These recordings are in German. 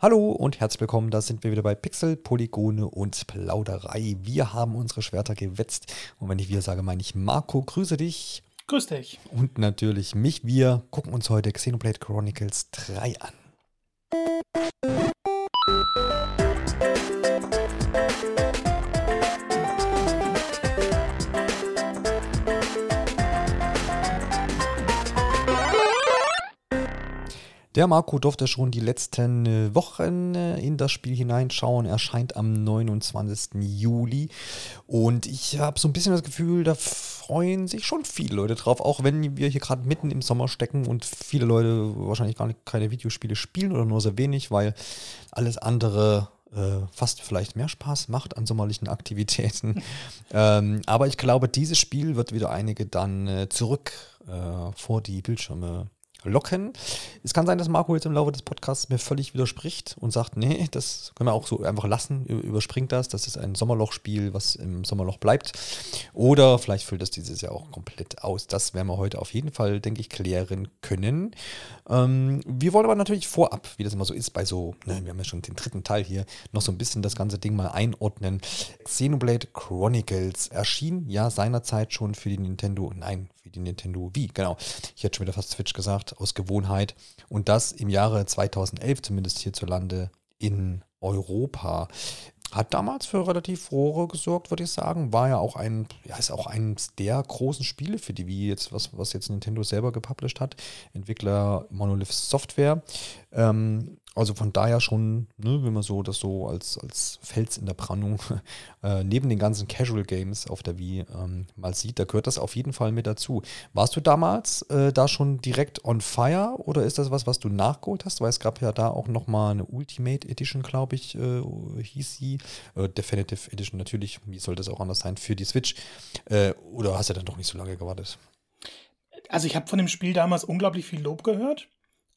Hallo und herzlich willkommen, da sind wir wieder bei Pixel, Polygone und Plauderei. Wir haben unsere Schwerter gewetzt und wenn ich wir sage, meine ich Marco, grüße dich. Grüß dich. Und natürlich mich. Wir gucken uns heute Xenoblade Chronicles 3 an. Der Marco durfte schon die letzten äh, Wochen äh, in das Spiel hineinschauen. Erscheint am 29. Juli. Und ich habe so ein bisschen das Gefühl, da freuen sich schon viele Leute drauf, auch wenn wir hier gerade mitten im Sommer stecken und viele Leute wahrscheinlich gar nicht keine Videospiele spielen oder nur sehr wenig, weil alles andere äh, fast vielleicht mehr Spaß macht an sommerlichen Aktivitäten. ähm, aber ich glaube, dieses Spiel wird wieder einige dann äh, zurück äh, vor die Bildschirme locken. Es kann sein, dass Marco jetzt im Laufe des Podcasts mir völlig widerspricht und sagt, nee, das können wir auch so einfach lassen, überspringt das, das ist ein Sommerlochspiel, was im Sommerloch bleibt. Oder vielleicht füllt das dieses Jahr auch komplett aus. Das werden wir heute auf jeden Fall, denke ich, klären können. Ähm, wir wollen aber natürlich vorab, wie das immer so ist, bei so, ne, wir haben ja schon den dritten Teil hier, noch so ein bisschen das ganze Ding mal einordnen. Xenoblade Chronicles erschien ja seinerzeit schon für die Nintendo, nein, für die Nintendo Wii, genau. Ich hätte schon wieder fast Switch gesagt, aus Gewohnheit. Und das im Jahre 2011, zumindest hierzulande in Europa. Hat damals für relativ Furore gesorgt, würde ich sagen. War ja auch ein, ja, ist auch eines der großen Spiele für die Wii, jetzt, was, was jetzt Nintendo selber gepublished hat. Entwickler Monolith Software. Ähm, also von daher schon, ne, wenn man so das so als, als Fels in der Brandung äh, neben den ganzen Casual Games auf der Wii ähm, mal sieht, da gehört das auf jeden Fall mit dazu. Warst du damals äh, da schon direkt on fire oder ist das was, was du nachgeholt hast? Weil es gab ja da auch nochmal eine Ultimate Edition, glaube ich, äh, hieß sie. Äh, Definitive Edition natürlich, wie soll das auch anders sein, für die Switch. Äh, oder hast du dann doch nicht so lange gewartet? Also ich habe von dem Spiel damals unglaublich viel Lob gehört.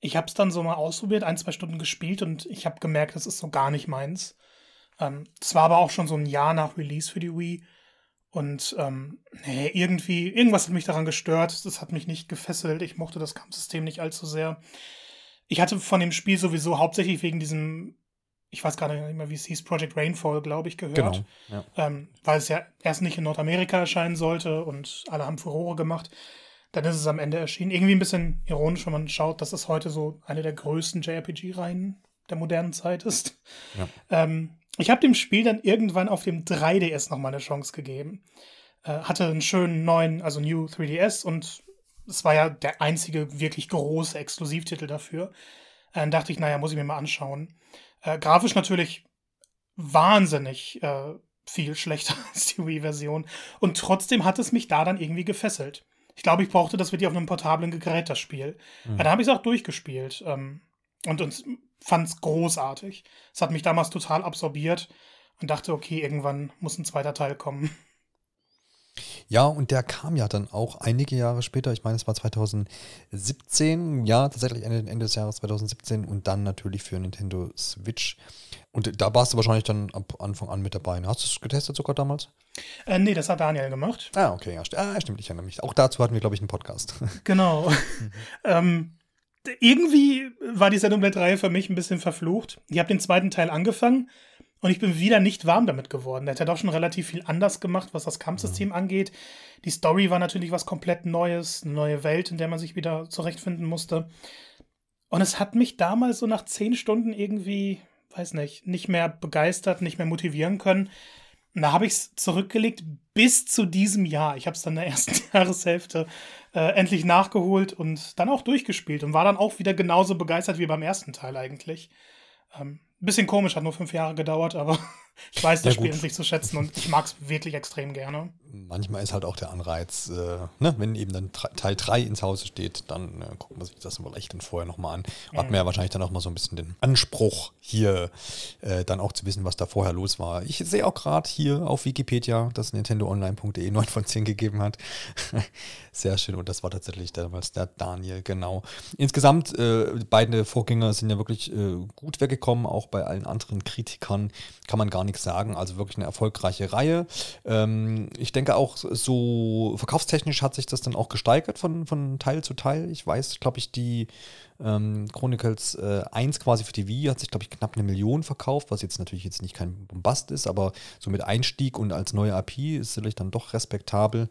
Ich habe es dann so mal ausprobiert, ein, zwei Stunden gespielt und ich habe gemerkt, das ist so gar nicht meins. Ähm, das war aber auch schon so ein Jahr nach Release für die Wii. Und ähm, nee, irgendwie, irgendwas hat mich daran gestört. Das hat mich nicht gefesselt. Ich mochte das Kampfsystem nicht allzu sehr. Ich hatte von dem Spiel sowieso hauptsächlich wegen diesem, ich weiß gar nicht mehr, wie es hieß, Project Rainfall, glaube ich, gehört. Genau, ja. ähm, weil es ja erst nicht in Nordamerika erscheinen sollte und alle haben Furore gemacht dann ist es am Ende erschienen. Irgendwie ein bisschen ironisch, wenn man schaut, dass es heute so eine der größten JRPG-Reihen der modernen Zeit ist. Ja. Ähm, ich habe dem Spiel dann irgendwann auf dem 3DS noch mal eine Chance gegeben. Äh, hatte einen schönen neuen, also New 3DS und es war ja der einzige wirklich große Exklusivtitel dafür. Äh, dann dachte ich, naja, muss ich mir mal anschauen. Äh, grafisch natürlich wahnsinnig äh, viel schlechter als die Wii-Version. Und trotzdem hat es mich da dann irgendwie gefesselt. Ich glaube, ich brauchte das wirklich auf einem portablen Gerät, das Spiel. Mhm. Ja, da habe ich es auch durchgespielt ähm, und, und fand es großartig. Es hat mich damals total absorbiert und dachte, okay, irgendwann muss ein zweiter Teil kommen. Ja, und der kam ja dann auch einige Jahre später, ich meine, es war 2017, ja, tatsächlich Ende, Ende des Jahres 2017 und dann natürlich für Nintendo Switch. Und da warst du wahrscheinlich dann ab Anfang an mit dabei. Hast du es getestet sogar damals? Äh, nee, das hat Daniel gemacht. Ah, okay, ja, st ah, stimmt, ich erinnere mich. Auch dazu hatten wir, glaube ich, einen Podcast. Genau. Mhm. ähm, irgendwie war die Sendung der 3 für mich ein bisschen verflucht. Ich habe den zweiten Teil angefangen und ich bin wieder nicht warm damit geworden. Der hat ja doch schon relativ viel anders gemacht, was das Kampfsystem mhm. angeht. Die Story war natürlich was komplett Neues, eine neue Welt, in der man sich wieder zurechtfinden musste. Und es hat mich damals so nach zehn Stunden irgendwie, weiß nicht, nicht mehr begeistert, nicht mehr motivieren können. Und da habe ich es zurückgelegt bis zu diesem Jahr. Ich habe es dann in der ersten Jahreshälfte äh, endlich nachgeholt und dann auch durchgespielt und war dann auch wieder genauso begeistert wie beim ersten Teil eigentlich. Ähm, bisschen komisch, hat nur fünf Jahre gedauert, aber ich weiß das ja, Spiel endlich zu schätzen und ich mag es wirklich extrem gerne. Manchmal ist halt auch der Anreiz, äh, ne, wenn eben dann Teil 3 ins Hause steht, dann äh, guckt man sich das vielleicht dann vorher nochmal an. Mhm. Hat man ja wahrscheinlich dann auch mal so ein bisschen den Anspruch, hier äh, dann auch zu wissen, was da vorher los war. Ich sehe auch gerade hier auf Wikipedia, dass NintendoOnline.de 9 von 10 gegeben hat. Sehr schön und das war tatsächlich damals der Daniel, genau. Insgesamt, äh, beide Vorgänger sind ja wirklich äh, gut weggekommen, auch bei allen anderen Kritikern kann man gar nichts sagen. Also wirklich eine erfolgreiche Reihe. Ähm, ich denke auch, so verkaufstechnisch hat sich das dann auch gesteigert von, von Teil zu Teil. Ich weiß, glaube ich, die Ähm, Chronicles äh, 1 quasi für die Wii hat sich, glaube ich, knapp eine Million verkauft, was jetzt natürlich jetzt nicht kein Bombast ist, aber so mit Einstieg und als neue AP ist sicherlich dann doch respektabel.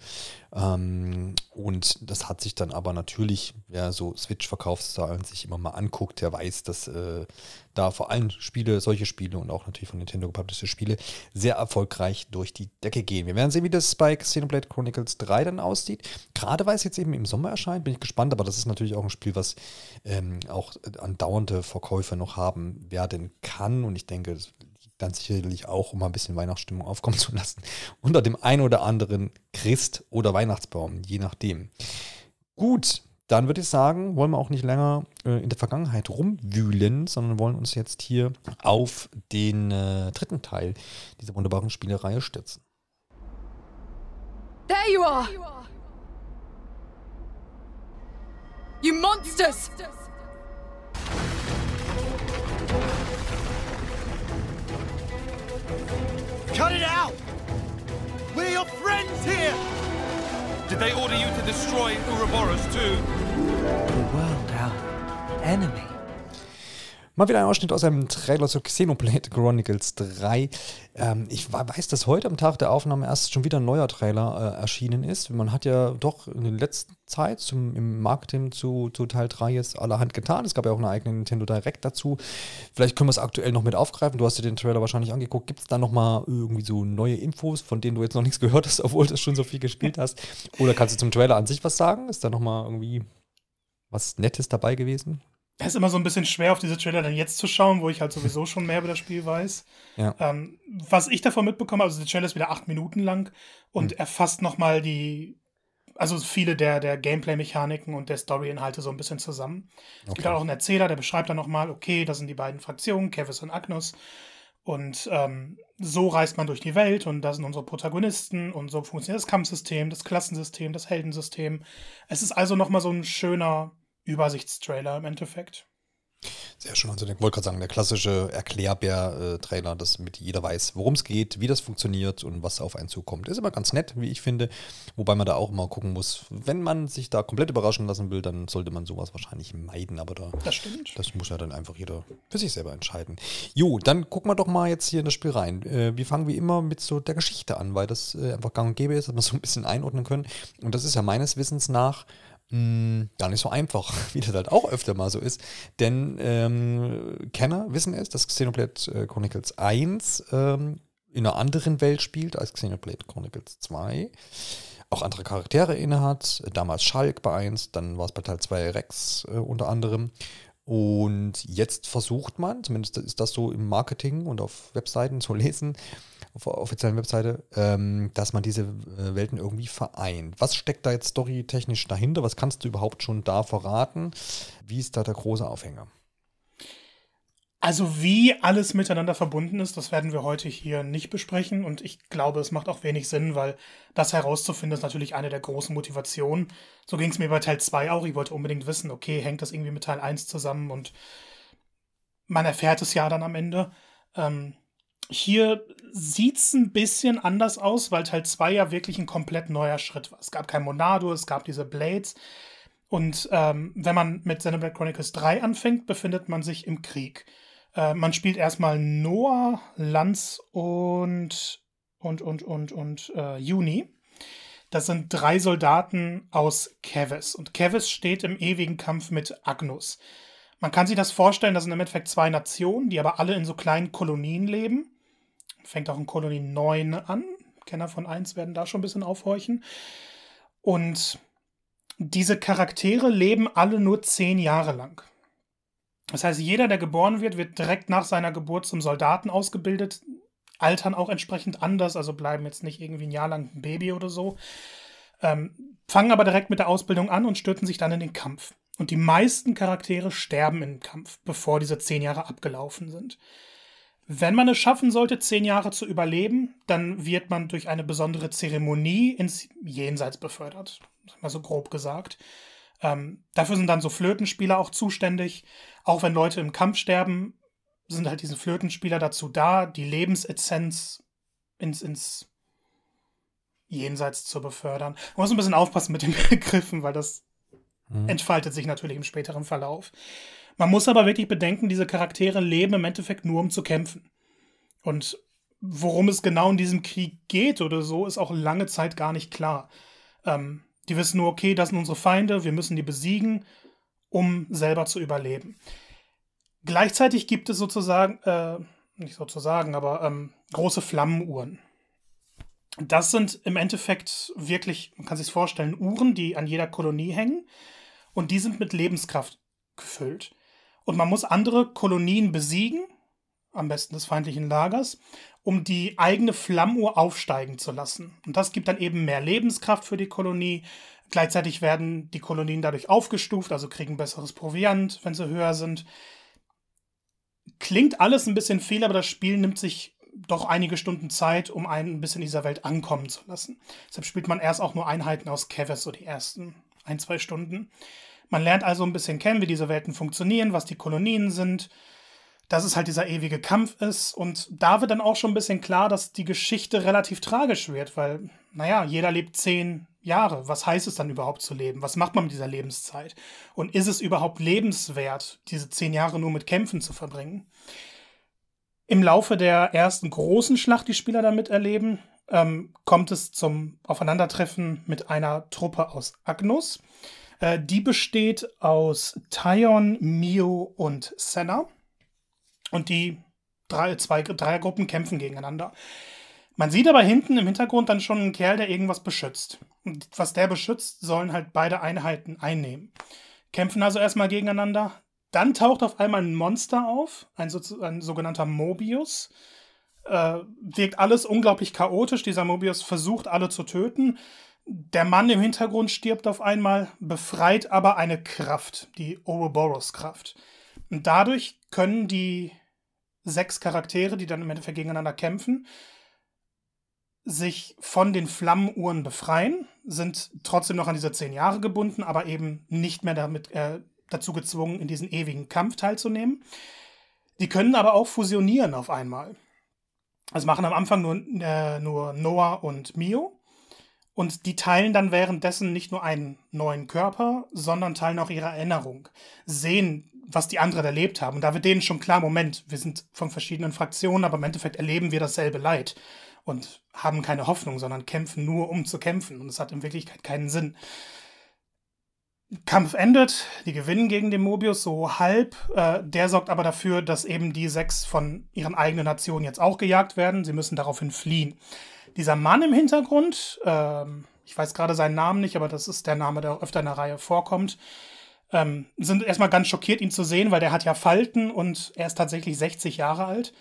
Ähm, und das hat sich dann aber natürlich, wer so Switch-Verkaufszahlen sich immer mal anguckt, der weiß, dass äh, da vor allem Spiele, solche Spiele und auch natürlich von Nintendo gepublished Spiele sehr erfolgreich durch die Decke gehen. Wir werden sehen, wie das bei Xenoblade Chronicles 3 dann aussieht. Gerade weil es jetzt eben im Sommer erscheint, bin ich gespannt, aber das ist natürlich auch ein Spiel, was ähm, auch andauernde Verkäufe noch haben werden kann und ich denke, das dann sicherlich auch, um ein bisschen Weihnachtsstimmung aufkommen zu lassen, unter dem ein oder anderen Christ- oder Weihnachtsbaum, je nachdem. Gut, dann würde ich sagen, wollen wir auch nicht länger äh, in der Vergangenheit rumwühlen, sondern wollen uns jetzt hier auf den äh, dritten Teil dieser wunderbaren Spielereihe stürzen. There you are! You monsters! Cut it out! We're your friends here! Did they order you to destroy Ouroboros too? The world, our enemy. Mal wieder ein Ausschnitt aus einem Trailer zu Xenoblade Chronicles 3. Ähm, ich weiß, dass heute am Tag der Aufnahme erst schon wieder ein neuer Trailer äh, erschienen ist. Man hat ja doch in der letzten Zeit zum, im Marketing zu, zu Teil 3 jetzt allerhand getan. Es gab ja auch eine eigene Nintendo Direct dazu. Vielleicht können wir es aktuell noch mit aufgreifen. Du hast dir den Trailer wahrscheinlich angeguckt. Gibt es da nochmal irgendwie so neue Infos, von denen du jetzt noch nichts gehört hast, obwohl du schon so viel gespielt hast? Oder kannst du zum Trailer an sich was sagen? Ist da nochmal irgendwie was Nettes dabei gewesen? Es ist immer so ein bisschen schwer, auf diese Trailer dann jetzt zu schauen, wo ich halt sowieso schon mehr über das Spiel weiß. Ja. Ähm, was ich davon mitbekomme, also der Trailer ist wieder acht Minuten lang und mhm. erfasst nochmal die, also viele der, der Gameplay-Mechaniken und der Story-Inhalte so ein bisschen zusammen. Es okay. gibt auch einen Erzähler, der beschreibt dann nochmal, okay, das sind die beiden Fraktionen, Kevis und Agnus. Und ähm, so reist man durch die Welt und da sind unsere Protagonisten und so funktioniert das Kampfsystem, das Klassensystem, das Heldensystem. Es ist also nochmal so ein schöner Übersichtstrailer im Endeffekt. Sehr schön. Also ich wollte gerade sagen, der klassische Erklärbär-Trailer, dass mit jeder weiß, worum es geht, wie das funktioniert und was auf einen zukommt. Ist immer ganz nett, wie ich finde. Wobei man da auch immer gucken muss, wenn man sich da komplett überraschen lassen will, dann sollte man sowas wahrscheinlich meiden. Aber da, das stimmt. Das muss ja dann einfach jeder für sich selber entscheiden. Jo, dann gucken wir doch mal jetzt hier in das Spiel rein. Äh, wir fangen wie immer mit so der Geschichte an, weil das äh, einfach gang und gäbe ist, dass wir so ein bisschen einordnen können. Und das ist ja meines Wissens nach gar nicht so einfach, wie das halt auch öfter mal so ist. Denn ähm, Kenner wissen es, dass Xenoblade äh, Chronicles 1 ähm, in einer anderen Welt spielt als Xenoblade Chronicles 2. Auch andere Charaktere innehat. Damals Schalk bei 1, dann war es bei Teil 2 Rex äh, unter anderem. Und jetzt versucht man, zumindest ist das so im Marketing und auf Webseiten zu lesen, auf der offiziellen Webseite, ähm, dass man diese äh, Welten irgendwie vereint. Was steckt da jetzt storytechnisch dahinter? Was kannst du überhaupt schon da verraten? Wie ist da der große Aufhänger? Also wie alles miteinander verbunden ist, das werden wir heute hier nicht besprechen und ich glaube, es macht auch wenig Sinn, weil das herauszufinden ist natürlich eine der großen Motivationen. So ging es mir bei Teil 2 auch. Ich wollte unbedingt wissen, okay, hängt das irgendwie mit Teil 1 zusammen und man erfährt es ja dann am Ende. Ähm, hier sieht es ein bisschen anders aus, weil Teil 2 ja wirklich ein komplett neuer Schritt war. Es gab kein Monado, es gab diese Blades. Und ähm, wenn man mit Xenoblade Chronicles 3 anfängt, befindet man sich im Krieg. Äh, man spielt erstmal Noah, Lanz und und und und und äh, Juni. Das sind drei Soldaten aus Kevis. Und Kevis steht im ewigen Kampf mit Agnus. Man kann sich das vorstellen, das sind im Endeffekt zwei Nationen, die aber alle in so kleinen Kolonien leben fängt auch in Kolonie 9 an. Kenner von 1 werden da schon ein bisschen aufhorchen. Und diese Charaktere leben alle nur zehn Jahre lang. Das heißt, jeder, der geboren wird, wird direkt nach seiner Geburt zum Soldaten ausgebildet, altern auch entsprechend anders, also bleiben jetzt nicht irgendwie ein Jahr lang ein Baby oder so, ähm, fangen aber direkt mit der Ausbildung an und stürzen sich dann in den Kampf. Und die meisten Charaktere sterben im Kampf, bevor diese zehn Jahre abgelaufen sind. Wenn man es schaffen sollte, zehn Jahre zu überleben, dann wird man durch eine besondere Zeremonie ins Jenseits befördert. Mal so grob gesagt. Ähm, dafür sind dann so Flötenspieler auch zuständig. Auch wenn Leute im Kampf sterben, sind halt diese Flötenspieler dazu da, die Lebensessenz ins, ins Jenseits zu befördern. Man muss ein bisschen aufpassen mit den Begriffen, weil das mhm. entfaltet sich natürlich im späteren Verlauf. Man muss aber wirklich bedenken, diese Charaktere leben im Endeffekt nur, um zu kämpfen. Und worum es genau in diesem Krieg geht oder so, ist auch lange Zeit gar nicht klar. Ähm, die wissen nur, okay, das sind unsere Feinde, wir müssen die besiegen, um selber zu überleben. Gleichzeitig gibt es sozusagen, äh, nicht sozusagen, aber ähm, große Flammenuhren. Das sind im Endeffekt wirklich, man kann sich vorstellen, Uhren, die an jeder Kolonie hängen und die sind mit Lebenskraft gefüllt. Und man muss andere Kolonien besiegen, am besten des feindlichen Lagers, um die eigene Flammuhr aufsteigen zu lassen. Und das gibt dann eben mehr Lebenskraft für die Kolonie. Gleichzeitig werden die Kolonien dadurch aufgestuft, also kriegen besseres Proviant, wenn sie höher sind. Klingt alles ein bisschen viel, aber das Spiel nimmt sich doch einige Stunden Zeit, um einen ein bisschen in dieser Welt ankommen zu lassen. Deshalb spielt man erst auch nur Einheiten aus Keves, so die ersten ein, zwei Stunden. Man lernt also ein bisschen kennen, wie diese Welten funktionieren, was die Kolonien sind, dass es halt dieser ewige Kampf ist. Und da wird dann auch schon ein bisschen klar, dass die Geschichte relativ tragisch wird, weil, naja, jeder lebt zehn Jahre. Was heißt es dann überhaupt zu leben? Was macht man mit dieser Lebenszeit? Und ist es überhaupt lebenswert, diese zehn Jahre nur mit Kämpfen zu verbringen? Im Laufe der ersten großen Schlacht, die Spieler damit erleben, ähm, kommt es zum Aufeinandertreffen mit einer Truppe aus Agnus. Äh, die besteht aus Tyon, Mio und Senna. Und die drei, zwei Dreiergruppen kämpfen gegeneinander. Man sieht aber hinten im Hintergrund dann schon einen Kerl, der irgendwas beschützt. Und was der beschützt, sollen halt beide Einheiten einnehmen. Kämpfen also erstmal gegeneinander. Dann taucht auf einmal ein Monster auf, ein, so, ein sogenannter Mobius. Äh, wirkt alles unglaublich chaotisch. Dieser Mobius versucht, alle zu töten. Der Mann im Hintergrund stirbt auf einmal, befreit aber eine Kraft, die Ouroboros-Kraft. Und dadurch können die sechs Charaktere, die dann im Endeffekt gegeneinander kämpfen, sich von den Flammenuhren befreien, sind trotzdem noch an diese zehn Jahre gebunden, aber eben nicht mehr damit äh, dazu gezwungen, in diesen ewigen Kampf teilzunehmen. Die können aber auch fusionieren auf einmal. Das machen am Anfang nur, äh, nur Noah und Mio. Und die teilen dann währenddessen nicht nur einen neuen Körper, sondern teilen auch ihre Erinnerung, sehen, was die anderen erlebt haben. Und da wird denen schon klar, Moment, wir sind von verschiedenen Fraktionen, aber im Endeffekt erleben wir dasselbe Leid und haben keine Hoffnung, sondern kämpfen nur, um zu kämpfen. Und es hat in Wirklichkeit keinen Sinn. Kampf endet, die gewinnen gegen den Mobius so halb. Äh, der sorgt aber dafür, dass eben die sechs von ihren eigenen Nationen jetzt auch gejagt werden. Sie müssen daraufhin fliehen. Dieser Mann im Hintergrund, äh, ich weiß gerade seinen Namen nicht, aber das ist der Name, der öfter in der Reihe vorkommt, ähm, sind erstmal ganz schockiert, ihn zu sehen, weil der hat ja Falten und er ist tatsächlich 60 Jahre alt.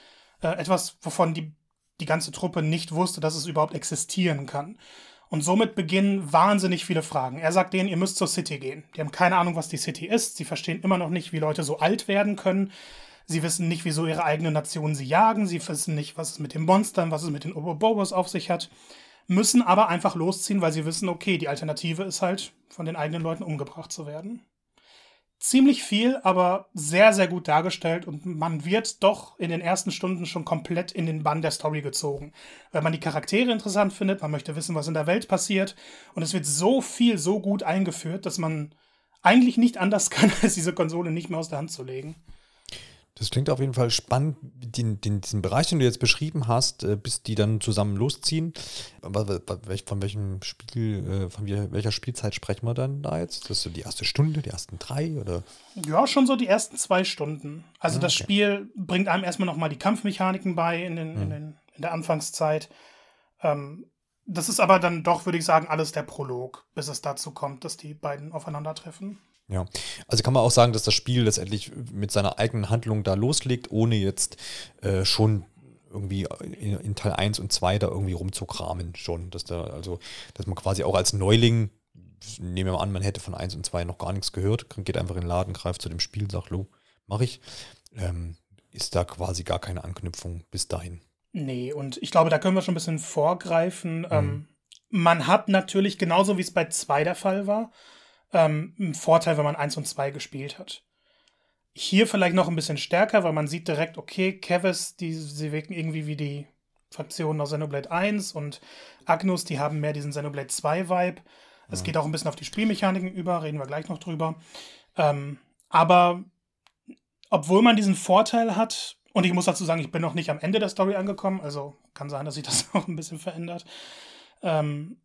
Äh, etwas, wovon die die ganze Truppe nicht wusste, dass es überhaupt existieren kann. Und somit beginnen wahnsinnig viele Fragen. Er sagt denen, ihr müsst zur City gehen. Die haben keine Ahnung, was die City ist. Sie verstehen immer noch nicht, wie Leute so alt werden können. Sie wissen nicht, wieso ihre eigene Nation sie jagen. Sie wissen nicht, was es mit den Monstern, was es mit den Obobobos auf sich hat. Müssen aber einfach losziehen, weil sie wissen, okay, die Alternative ist halt, von den eigenen Leuten umgebracht zu werden ziemlich viel, aber sehr, sehr gut dargestellt und man wird doch in den ersten Stunden schon komplett in den Bann der Story gezogen. Wenn man die Charaktere interessant findet, man möchte wissen, was in der Welt passiert und es wird so viel, so gut eingeführt, dass man eigentlich nicht anders kann, als diese Konsole nicht mehr aus der Hand zu legen. Das klingt auf jeden Fall spannend, den, den, diesen Bereich, den du jetzt beschrieben hast, äh, bis die dann zusammen losziehen. Von welchem Spiel, äh, von welcher Spielzeit sprechen wir dann da jetzt? Das ist so die erste Stunde, die ersten drei oder? Ja, schon so die ersten zwei Stunden. Also ah, das Spiel bringt einem erstmal nochmal die Kampfmechaniken bei in, den, hm. in, den, in der Anfangszeit. Ähm, das ist aber dann doch, würde ich sagen, alles der Prolog, bis es dazu kommt, dass die beiden aufeinandertreffen. Ja, also kann man auch sagen, dass das Spiel letztendlich mit seiner eigenen Handlung da loslegt, ohne jetzt äh, schon irgendwie in, in, Teil 1 und 2 da irgendwie rumzukramen schon. Dass da, also, dass man quasi auch als Neuling, nehmen wir mal an, man hätte von 1 und 2 noch gar nichts gehört, geht einfach in den Laden, greift zu dem Spiel, sagt, lo, mach ich. Ähm, ist da quasi gar keine Anknüpfung bis dahin. Nee, und ich glaube, da können wir schon ein bisschen vorgreifen. Mhm. Ähm, man hat natürlich, genauso wie es bei 2 der Fall war, ähm, ein Vorteil, wenn man 1 und 2 gespielt hat. Hier vielleicht noch ein bisschen stärker, weil man sieht direkt, okay, Kevis, die, sie wirken irgendwie wie die Fraktionen aus Xenoblade 1 und Agnus, die haben mehr diesen Xenoblade 2 Vibe. Es geht auch ein bisschen auf die Spielmechaniken über, reden wir gleich noch drüber. Ähm, aber obwohl man diesen Vorteil hat, und ich muss dazu sagen, ich bin noch nicht am Ende der Story angekommen, also kann sein, dass sich das auch ein bisschen verändert. Ähm,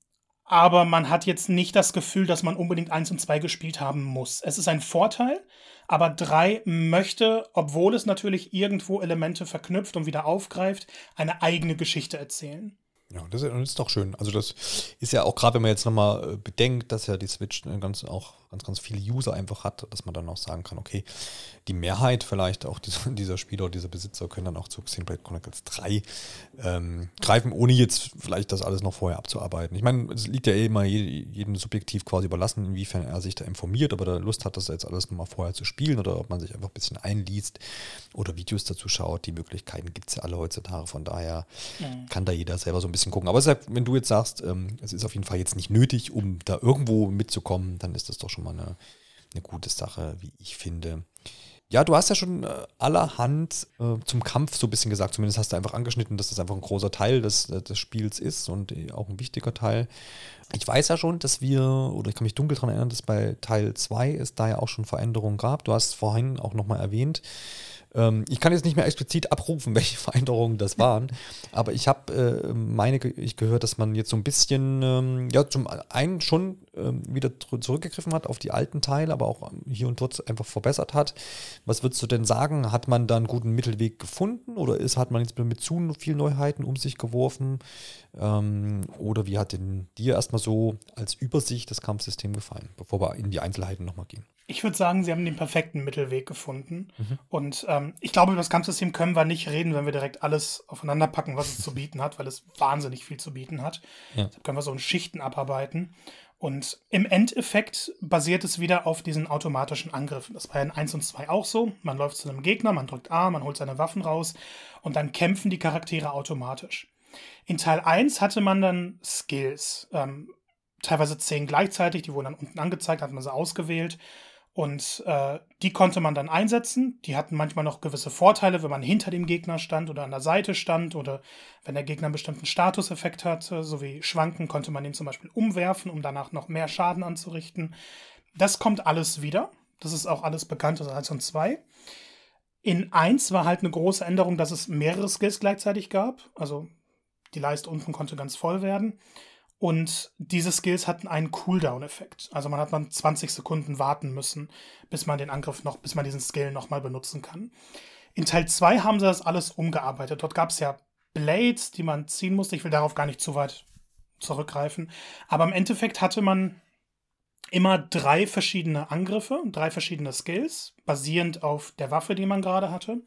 aber man hat jetzt nicht das Gefühl, dass man unbedingt eins und zwei gespielt haben muss. Es ist ein Vorteil, aber drei möchte, obwohl es natürlich irgendwo Elemente verknüpft und wieder aufgreift, eine eigene Geschichte erzählen. Ja, das ist, doch schön. Also das ist ja auch gerade, wenn man jetzt nochmal äh, bedenkt, dass ja die Switch ganz auch ganz, ganz viele User einfach hat, dass man dann auch sagen kann, okay, die Mehrheit vielleicht auch dieser, dieser Spieler, dieser Besitzer können dann auch zu Xenoblade Chronicles 3 ähm, greifen, ohne jetzt vielleicht das alles noch vorher abzuarbeiten. Ich meine, es liegt ja eh immer jedem subjektiv quasi überlassen, inwiefern er sich da informiert, ob er da Lust hat, das jetzt alles nochmal vorher zu spielen oder ob man sich einfach ein bisschen einliest oder Videos dazu schaut. Die Möglichkeiten gibt es ja alle heutzutage, von daher mhm. kann da jeder selber so ein bisschen gucken. Aber wenn du jetzt sagst, ähm, es ist auf jeden Fall jetzt nicht nötig, um da irgendwo mitzukommen, dann ist das doch schon mal eine, eine gute Sache, wie ich finde. Ja, du hast ja schon äh, allerhand äh, zum Kampf so ein bisschen gesagt. Zumindest hast du einfach angeschnitten, dass das einfach ein großer Teil des, äh, des Spiels ist und äh, auch ein wichtiger Teil. Ich weiß ja schon, dass wir, oder ich kann mich dunkel daran erinnern, dass bei Teil 2 es da ja auch schon Veränderungen gab. Du hast vorhin auch nochmal erwähnt, ähm, ich kann jetzt nicht mehr explizit abrufen, welche Veränderungen das waren, aber ich habe äh, meine ich gehört, dass man jetzt so ein bisschen ähm, ja zum einen schon ähm, wieder zurückgegriffen hat auf die alten Teile, aber auch hier und dort einfach verbessert hat. Was würdest du denn sagen? Hat man da einen guten Mittelweg gefunden oder ist hat man jetzt mit zu viel Neuheiten um sich geworfen? Ähm, oder wie hat denn dir erstmal so als Übersicht das Kampfsystem gefallen, bevor wir in die Einzelheiten nochmal gehen? Ich würde sagen, sie haben den perfekten Mittelweg gefunden. Mhm. Und ähm, ich glaube, über das Kampfsystem können wir nicht reden, wenn wir direkt alles aufeinander packen, was es zu bieten hat, weil es wahnsinnig viel zu bieten hat. Ja. Da können wir so in Schichten abarbeiten. Und im Endeffekt basiert es wieder auf diesen automatischen Angriffen. Das war in 1 und 2 auch so. Man läuft zu einem Gegner, man drückt A, man holt seine Waffen raus und dann kämpfen die Charaktere automatisch. In Teil 1 hatte man dann Skills. Ähm, teilweise zehn gleichzeitig, die wurden dann unten angezeigt, hat man sie ausgewählt. Und äh, die konnte man dann einsetzen. Die hatten manchmal noch gewisse Vorteile, wenn man hinter dem Gegner stand oder an der Seite stand oder wenn der Gegner einen bestimmten Statuseffekt hatte, so wie Schwanken, konnte man ihn zum Beispiel umwerfen, um danach noch mehr Schaden anzurichten. Das kommt alles wieder. Das ist auch alles bekannt aus 1 und 2. In 1 war halt eine große Änderung, dass es mehrere Skills gleichzeitig gab. Also die Leiste unten konnte ganz voll werden. Und diese Skills hatten einen Cooldown-Effekt. Also man hat man 20 Sekunden warten müssen, bis man den Angriff noch, bis man diesen Skill nochmal benutzen kann. In Teil 2 haben sie das alles umgearbeitet. Dort gab es ja Blades, die man ziehen musste. Ich will darauf gar nicht zu weit zurückgreifen. Aber im Endeffekt hatte man immer drei verschiedene Angriffe, drei verschiedene Skills, basierend auf der Waffe, die man gerade hatte.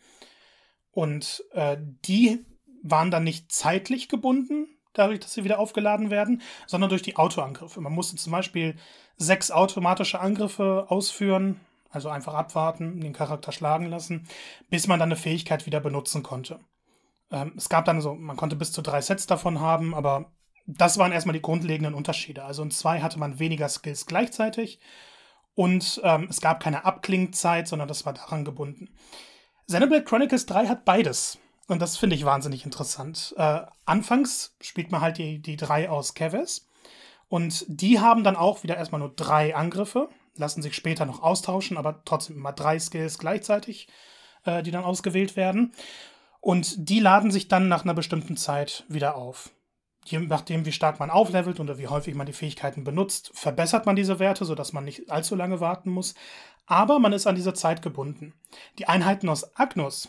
Und äh, die waren dann nicht zeitlich gebunden, dadurch, dass sie wieder aufgeladen werden, sondern durch die Autoangriffe. Man musste zum Beispiel sechs automatische Angriffe ausführen, also einfach abwarten, den Charakter schlagen lassen, bis man dann eine Fähigkeit wieder benutzen konnte. Ähm, es gab dann so, man konnte bis zu drei Sets davon haben, aber das waren erstmal die grundlegenden Unterschiede. Also in zwei hatte man weniger Skills gleichzeitig und ähm, es gab keine Abklingzeit, sondern das war daran gebunden. Xenoblade Chronicles 3 hat beides. Und das finde ich wahnsinnig interessant. Äh, anfangs spielt man halt die, die drei aus Keves. Und die haben dann auch wieder erstmal nur drei Angriffe, lassen sich später noch austauschen, aber trotzdem immer drei Skills gleichzeitig, äh, die dann ausgewählt werden. Und die laden sich dann nach einer bestimmten Zeit wieder auf. Je nachdem, wie stark man auflevelt oder wie häufig man die Fähigkeiten benutzt, verbessert man diese Werte, sodass man nicht allzu lange warten muss. Aber man ist an diese Zeit gebunden. Die Einheiten aus Agnus,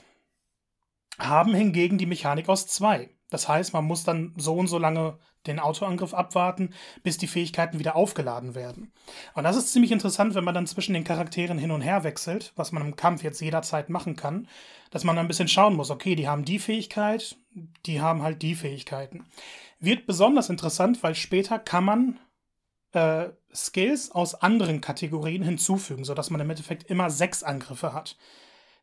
haben hingegen die Mechanik aus 2. Das heißt, man muss dann so und so lange den Autoangriff abwarten, bis die Fähigkeiten wieder aufgeladen werden. Und das ist ziemlich interessant, wenn man dann zwischen den Charakteren hin und her wechselt, was man im Kampf jetzt jederzeit machen kann, dass man ein bisschen schauen muss, okay, die haben die Fähigkeit, die haben halt die Fähigkeiten. Wird besonders interessant, weil später kann man äh, Skills aus anderen Kategorien hinzufügen, sodass man im Endeffekt immer sechs Angriffe hat.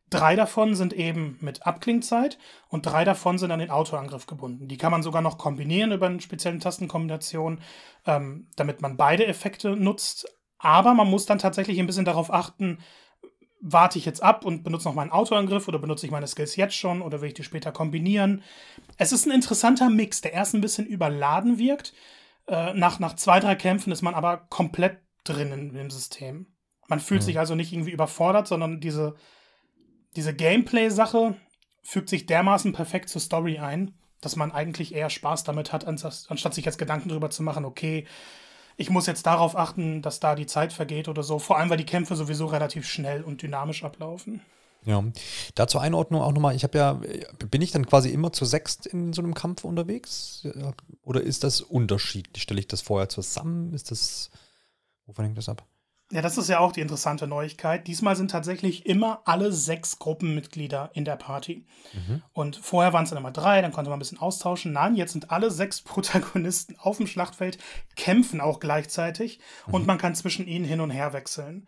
Drei davon sind eben mit Abklingzeit und drei davon sind an den Autoangriff gebunden. Die kann man sogar noch kombinieren über eine spezielle Tastenkombination, ähm, damit man beide Effekte nutzt. Aber man muss dann tatsächlich ein bisschen darauf achten, warte ich jetzt ab und benutze noch meinen Autoangriff oder benutze ich meine Skills jetzt schon oder will ich die später kombinieren. Es ist ein interessanter Mix, der erst ein bisschen überladen wirkt, Äh, nach, nach zwei, drei Kämpfen ist man aber komplett drin in dem System. Man fühlt mhm. sich also nicht irgendwie überfordert, sondern diese, diese Gameplay-Sache fügt sich dermaßen perfekt zur Story ein, dass man eigentlich eher Spaß damit hat, anstatt sich jetzt Gedanken darüber zu machen, okay, ich muss jetzt darauf achten, dass da die Zeit vergeht oder so. Vor allem, weil die Kämpfe sowieso relativ schnell und dynamisch ablaufen. Ja, da zur Einordnung auch nochmal, ich habe ja, bin ich dann quasi immer zu sechst in so einem Kampf unterwegs? Oder ist das unterschiedlich? Stelle ich das vorher zusammen? Ist das, wovon hängt das ab? Ja, das ist ja auch die interessante Neuigkeit. Diesmal sind tatsächlich immer alle sechs Gruppenmitglieder in der Party. Mhm. Und vorher waren es dann immer drei, dann konnte man ein bisschen austauschen. Nein, jetzt sind alle sechs Protagonisten auf dem Schlachtfeld, kämpfen auch gleichzeitig mhm. und man kann zwischen ihnen hin und her wechseln.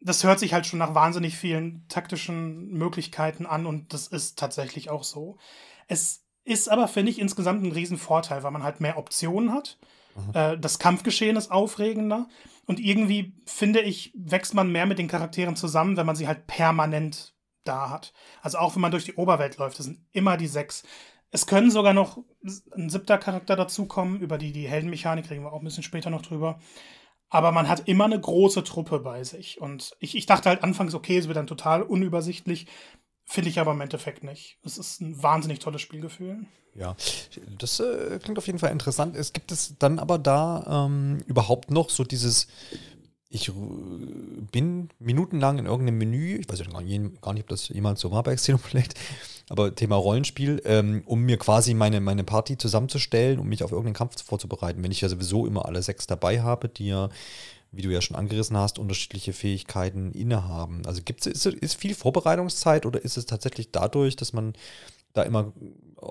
Das hört sich halt schon nach wahnsinnig vielen taktischen Möglichkeiten an und das ist tatsächlich auch so. Es ist aber, finde ich, insgesamt ein Riesenvorteil, weil man halt mehr Optionen hat. Mhm. Äh, das Kampfgeschehen ist aufregender. Und irgendwie, finde ich, wächst man mehr mit den Charakteren zusammen, wenn man sie halt permanent da hat. Also auch wenn man durch die Oberwelt läuft, das sind immer die sechs. Es können sogar noch ein siebter Charakter dazukommen, über die, die Heldenmechanik reden wir auch ein bisschen später noch drüber. Aber man hat immer eine große Truppe bei sich. Und ich, ich dachte halt anfangs, okay, es wird dann total unübersichtlich. Finde ich aber im Endeffekt nicht. Es ist ein wahnsinnig tolles Spielgefühl. Ja, das äh, klingt auf jeden Fall interessant. Es gibt es dann aber da ähm, überhaupt noch so dieses, ich bin minutenlang in irgendeinem Menü, ich weiß gar nicht, gar nicht ob das jemals so war bei Xenoblade, aber Thema Rollenspiel, ähm, um mir quasi meine, meine Party zusammenzustellen, um mich auf irgendeinen Kampf vorzubereiten. Wenn ich ja sowieso immer alle sechs dabei habe, die ja wie du ja schon angerissen hast, unterschiedliche Fähigkeiten innehaben. Also gibt's, ist, ist viel Vorbereitungszeit oder ist es tatsächlich dadurch, dass man da immer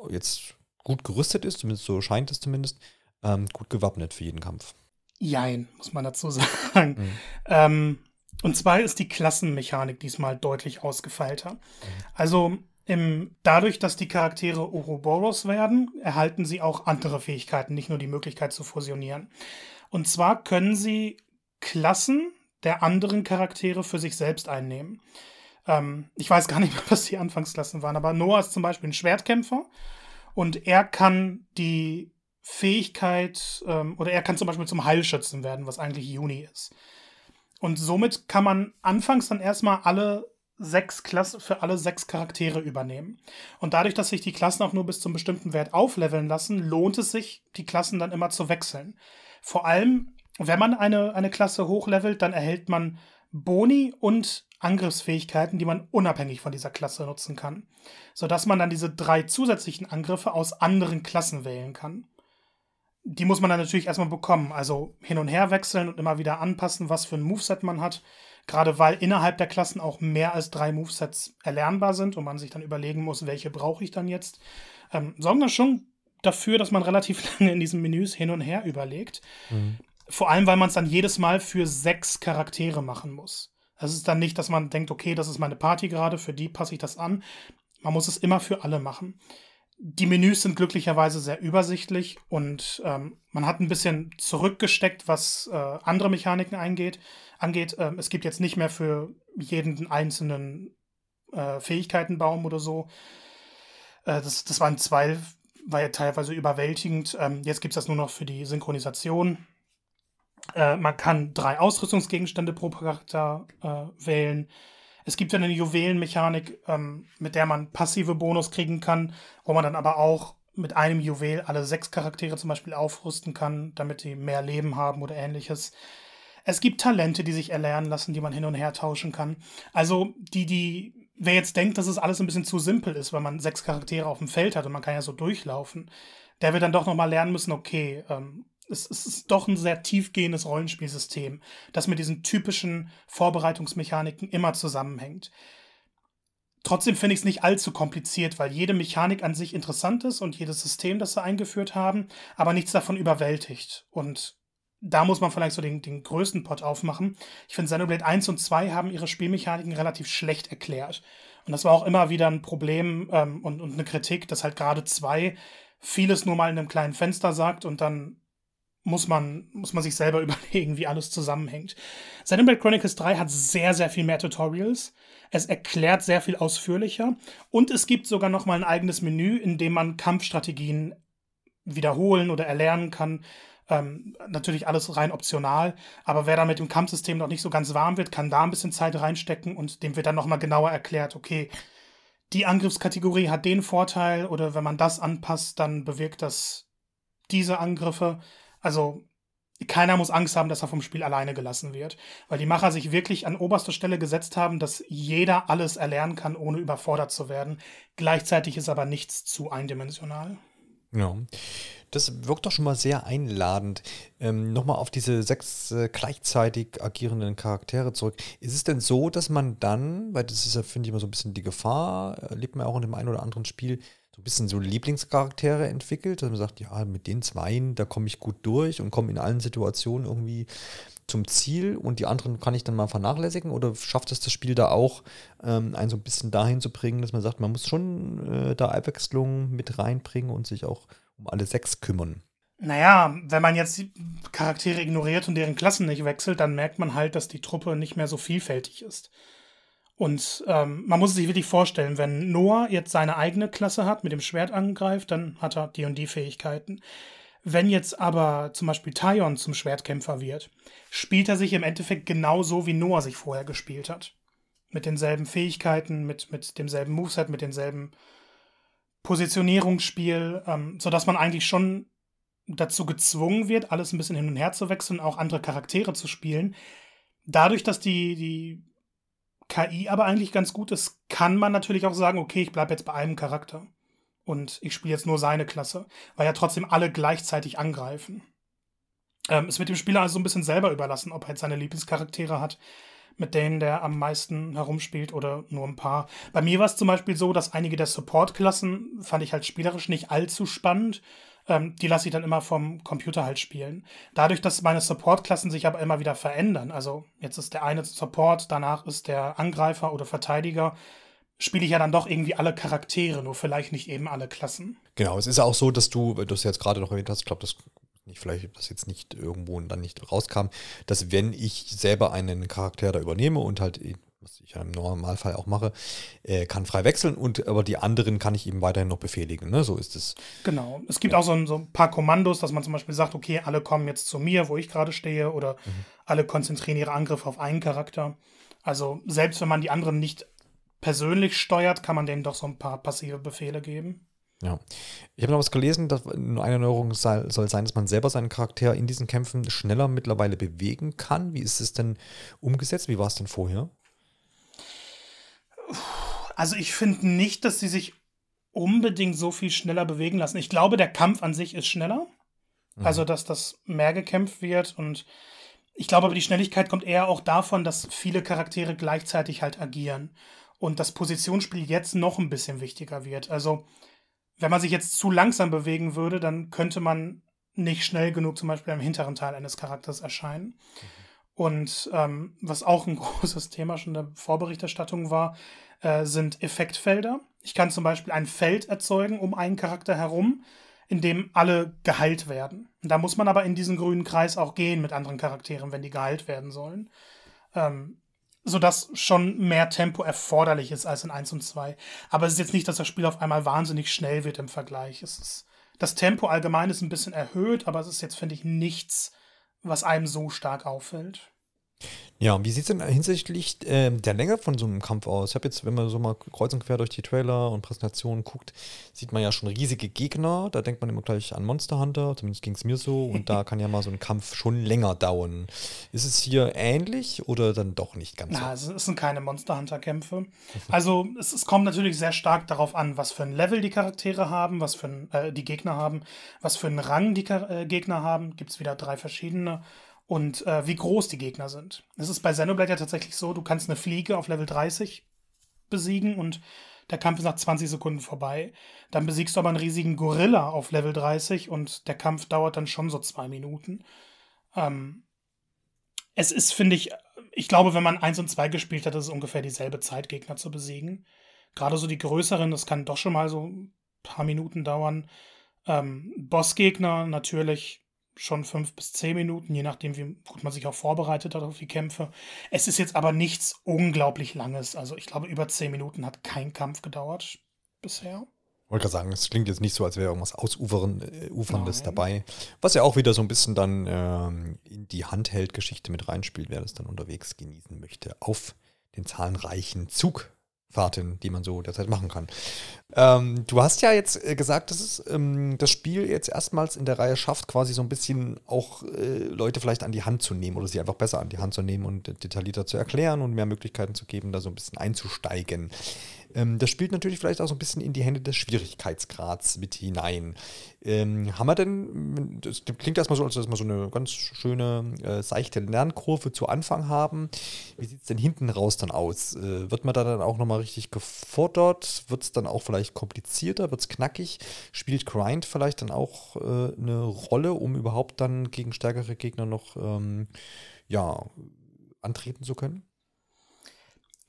jetzt gut gerüstet ist, zumindest so scheint es zumindest, ähm, gut gewappnet für jeden Kampf? Jein, muss man dazu sagen. Mhm. Ähm, und zwar ist die Klassenmechanik diesmal deutlich ausgefeilter. Mhm. Also im, dadurch, dass die Charaktere Ouroboros werden, erhalten sie auch andere Fähigkeiten, nicht nur die Möglichkeit zu fusionieren. Und zwar können sie Klassen der anderen Charaktere für sich selbst einnehmen. Ähm, ich weiß gar nicht mehr, was die Anfangsklassen waren, aber Noah ist zum Beispiel ein Schwertkämpfer und er kann die Fähigkeit ähm, oder er kann zum Beispiel zum Heilschützen werden, was eigentlich Juni ist. Und somit kann man anfangs dann erstmal alle sechs Klassen für alle sechs Charaktere übernehmen. Und dadurch, dass sich die Klassen auch nur bis zum bestimmten Wert aufleveln lassen, lohnt es sich, die Klassen dann immer zu wechseln. Vor allem wenn man eine, eine Klasse hochlevelt, dann erhält man Boni und Angriffsfähigkeiten, die man unabhängig von dieser Klasse nutzen kann, sodass man dann diese drei zusätzlichen Angriffe aus anderen Klassen wählen kann. Die muss man dann natürlich erstmal bekommen, also hin und her wechseln und immer wieder anpassen, was für ein Moveset man hat, gerade weil innerhalb der Klassen auch mehr als drei Movesets erlernbar sind und man sich dann überlegen muss, welche brauche ich dann jetzt. Ähm, sorgen das schon dafür, dass man relativ lange in diesen Menüs hin und her überlegt. Mhm. Vor allem, weil man es dann jedes Mal für sechs Charaktere machen muss. Das ist dann nicht, dass man denkt, okay, das ist meine Party gerade, für die passe ich das an. Man muss es immer für alle machen. Die Menüs sind glücklicherweise sehr übersichtlich und ähm, man hat ein bisschen zurückgesteckt, was äh, andere Mechaniken eingeht, angeht. Ähm, es gibt jetzt nicht mehr für jeden einzelnen äh, Fähigkeitenbaum oder so. Äh, das, das waren zwei, war ja teilweise überwältigend. Ähm, jetzt gibt es das nur noch für die Synchronisation. Äh, man kann drei Ausrüstungsgegenstände pro Charakter äh, wählen. Es gibt ja eine Juwelenmechanik, ähm, mit der man passive Bonus kriegen kann, wo man dann aber auch mit einem Juwel alle sechs Charaktere zum Beispiel aufrüsten kann, damit sie mehr Leben haben oder ähnliches. Es gibt Talente, die sich erlernen lassen, die man hin und her tauschen kann. Also die, die, wer jetzt denkt, dass es alles ein bisschen zu simpel ist, weil man sechs Charaktere auf dem Feld hat und man kann ja so durchlaufen, der wird dann doch nochmal lernen müssen, okay, ähm, es, ist doch ein sehr tiefgehendes Rollenspielsystem, das mit diesen typischen Vorbereitungsmechaniken immer zusammenhängt. Trotzdem finde ich es nicht allzu kompliziert, weil jede Mechanik an sich interessant ist und jedes System, das sie eingeführt haben, aber nichts davon überwältigt. Und da muss man vielleicht so den, den größten Pot aufmachen. Ich finde, Xenoblade 1 und 2 haben ihre Spielmechaniken relativ schlecht erklärt. Und das war auch immer wieder ein Problem ähm, und, und eine Kritik, dass halt gerade 2 vieles nur mal in einem kleinen Fenster sagt und dann muss man, muss man sich selber überlegen, wie alles zusammenhängt. Xenoblade Chronicles 3 hat sehr, sehr viel mehr Tutorials. Es erklärt sehr viel ausführlicher. Und es gibt sogar noch mal ein eigenes Menü, in dem man Kampfstrategien wiederholen oder erlernen kann. Ähm, natürlich alles rein optional, aber wer da mit dem Kampfsystem noch nicht so ganz warm wird, kann da ein bisschen Zeit reinstecken und dem wird dann nochmal genauer erklärt, okay, die Angriffskategorie hat den Vorteil oder wenn man das anpasst, dann bewirkt das diese Angriffe. Also keiner muss Angst haben, dass er vom Spiel alleine gelassen wird, weil die Macher sich wirklich an oberster Stelle gesetzt haben, dass jeder alles erlernen kann, ohne überfordert zu werden. Gleichzeitig ist aber nichts zu eindimensional. Ja, das wirkt doch schon mal sehr einladend. Ähm, Nochmal auf diese sechs äh, gleichzeitig agierenden Charaktere zurück. Ist es denn so, dass man dann, weil das ist ja, finde ich, immer so ein bisschen die Gefahr, erlebt man auch in dem einen oder anderen Spiel, so ein bisschen so Lieblingscharaktere entwickelt, dass man sagt, ja, mit den zweien, da komme ich gut durch und komme in allen Situationen irgendwie zum Ziel und die anderen kann ich dann mal vernachlässigen oder schafft es das Spiel da auch, ähm, einen so ein bisschen dahin zu bringen, dass man sagt, man muss schon äh, da Abwechslung mit reinbringen und sich auch um alle sechs kümmern? Naja, wenn man jetzt die Charaktere ignoriert und deren Klassen nicht wechselt, dann merkt man halt, dass die Truppe nicht mehr so vielfältig ist. Und ähm, man muss sich wirklich vorstellen, wenn Noah jetzt seine eigene Klasse hat, mit dem Schwert angreift, dann hat er die und die Fähigkeiten. Wenn jetzt aber zum Beispiel Tyon zum Schwertkämpfer wird, spielt er sich im Endeffekt genauso, wie Noah sich vorher gespielt hat. Mit denselben Fähigkeiten, mit, mit demselben Moveset, mit demselben Positionierungsspiel, ähm, sodass man eigentlich schon dazu gezwungen wird, alles ein bisschen hin und her zu wechseln, auch andere Charaktere zu spielen. Dadurch, dass die, die KI aber eigentlich ganz gut ist, kann man natürlich auch sagen, okay, ich bleibe jetzt bei einem Charakter. Und ich spiele jetzt nur seine Klasse, weil ja trotzdem alle gleichzeitig angreifen. Ähm, es wird dem Spieler also ein bisschen selber überlassen, ob er jetzt seine Lieblingscharaktere hat, mit denen der am meisten herumspielt oder nur ein paar. Bei mir war es zum Beispiel so, dass einige der Support-Klassen fand ich halt spielerisch nicht allzu spannend ähm, die lasse ich dann immer vom Computer halt spielen. Dadurch, dass meine Support-Klassen sich aber immer wieder verändern, also jetzt ist der eine Support, danach ist der Angreifer oder Verteidiger, spiele ich ja dann doch irgendwie alle Charaktere, nur vielleicht nicht eben alle Klassen. Genau, es ist auch so, dass du, wenn du es jetzt gerade noch erwähnt hast, ich glaube, das nicht, vielleicht das jetzt nicht irgendwo dann nicht rauskam, dass wenn ich selber einen Charakter da übernehme und halt ich ja im Normalfall auch mache, äh, kann frei wechseln und aber die anderen kann ich eben weiterhin noch befehligen. Ne? So ist es. Genau. Es gibt ja. auch so ein, so ein, paar Kommandos, dass man zum Beispiel sagt, okay, alle kommen jetzt zu mir, wo ich gerade stehe, oder mhm. alle konzentrieren ihre Angriffe auf einen Charakter. Also selbst wenn man die anderen nicht persönlich steuert, kann man denen doch so ein paar passive Befehle geben. Ja. Ich habe noch was gelesen, dass eine Neuerung soll, soll sein, dass man selber seinen Charakter in diesen Kämpfen schneller mittlerweile bewegen kann. Wie ist es denn umgesetzt? Wie war es denn vorher? Also ich finde nicht, dass sie sich unbedingt so viel schneller bewegen lassen. Ich glaube, der Kampf an sich ist schneller. Mhm. Also, dass das mehr gekämpft wird. Und ich glaube aber, die Schnelligkeit kommt eher auch davon, dass viele Charaktere gleichzeitig halt agieren. Und das Positionsspiel jetzt noch ein bisschen wichtiger wird. Also, wenn man sich jetzt zu langsam bewegen würde, dann könnte man nicht schnell genug zum Beispiel am hinteren Teil eines Charakters erscheinen. Mhm. Und ähm, was auch ein großes Thema schon in der Vorberichterstattung war, äh, sind Effektfelder. Ich kann zum Beispiel ein Feld erzeugen um einen Charakter herum, in dem alle geheilt werden. Da muss man aber in diesen grünen Kreis auch gehen mit anderen Charakteren, wenn die geheilt werden sollen. Ähm, sodass schon mehr Tempo erforderlich ist als in 1 und 2. Aber es ist jetzt nicht, dass das Spiel auf einmal wahnsinnig schnell wird im Vergleich. Es ist, das Tempo allgemein ist ein bisschen erhöht, aber es ist jetzt, finde ich, nichts, was einem so stark auffällt. Ja, und wie sieht es denn hinsichtlich äh, der Länge von so einem Kampf aus? Ich habe jetzt, wenn man so mal kreuz und quer durch die Trailer und Präsentationen guckt, sieht man ja schon riesige Gegner. Da denkt man immer gleich an Monster Hunter, zumindest ging es mir so. Und da kann ja mal so ein Kampf schon länger dauern. Ist es hier ähnlich oder dann doch nicht ganz Na, so? es sind keine Monster Hunter-Kämpfe. Also es, es, kommt natürlich sehr stark darauf an, was für ein Level die Charaktere haben, was für ein, äh, die Gegner haben, was für einen Rang die äh, Gegner haben. Gibt es wieder drei verschiedene und äh, wie groß die Gegner sind. Es ist bei Xenoblade ja tatsächlich so, du kannst eine Fliege auf Level 30 besiegen und der Kampf ist nach 20 Sekunden vorbei. Dann besiegst du aber einen riesigen Gorilla auf Level 30 und der Kampf dauert dann schon so zwei Minuten. Ähm, es ist, finde ich, ich glaube, wenn man 1 und 2 gespielt hat, ist es ungefähr dieselbe Zeit, Gegner zu besiegen. Gerade so die größeren, das kann doch schon mal so ein paar Minuten dauern. Ähm, Bossgegner natürlich schon fünf bis zehn Minuten, je nachdem, wie gut man sich auch vorbereitet hat auf die Kämpfe. Es ist jetzt aber nichts unglaublich Langes. Also ich glaube, über zehn Minuten hat kein Kampf gedauert bisher. wollte gerade sagen, es klingt jetzt nicht so, als wäre irgendwas Ausuferndes äh, dabei. Was ja auch wieder so ein bisschen dann ähm, in die Handheld-Geschichte mit reinspielt, wer das dann unterwegs genießen möchte, auf den zahlenreichen Zugfahrten, die man so derzeit machen kann. Ähm, du hast ja jetzt äh, gesagt, dass es ähm, das Spiel jetzt erstmals in der Reihe schafft, quasi so ein bisschen auch äh, Leute vielleicht an die Hand zu nehmen oder sie einfach besser an die Hand zu nehmen und detaillierter zu erklären und mehr Möglichkeiten zu geben, da so ein bisschen einzusteigen. Ähm, das spielt natürlich vielleicht auch so ein bisschen in die Hände des Schwierigkeitsgrads mit hinein. Ähm, haben wir denn, das klingt erstmal so, als dass wir so eine ganz schöne, äh, seichte Lernkurve zu Anfang haben. Wie sieht es denn hinten raus dann aus? Äh, wird man da dann auch nochmal richtig gefordert? Wird es dann auch vielleicht komplizierter? Wird es knackig? Spielt Grind vielleicht dann auch äh, eine Rolle, um überhaupt dann gegen stärkere Gegner noch ähm, ja, antreten zu können?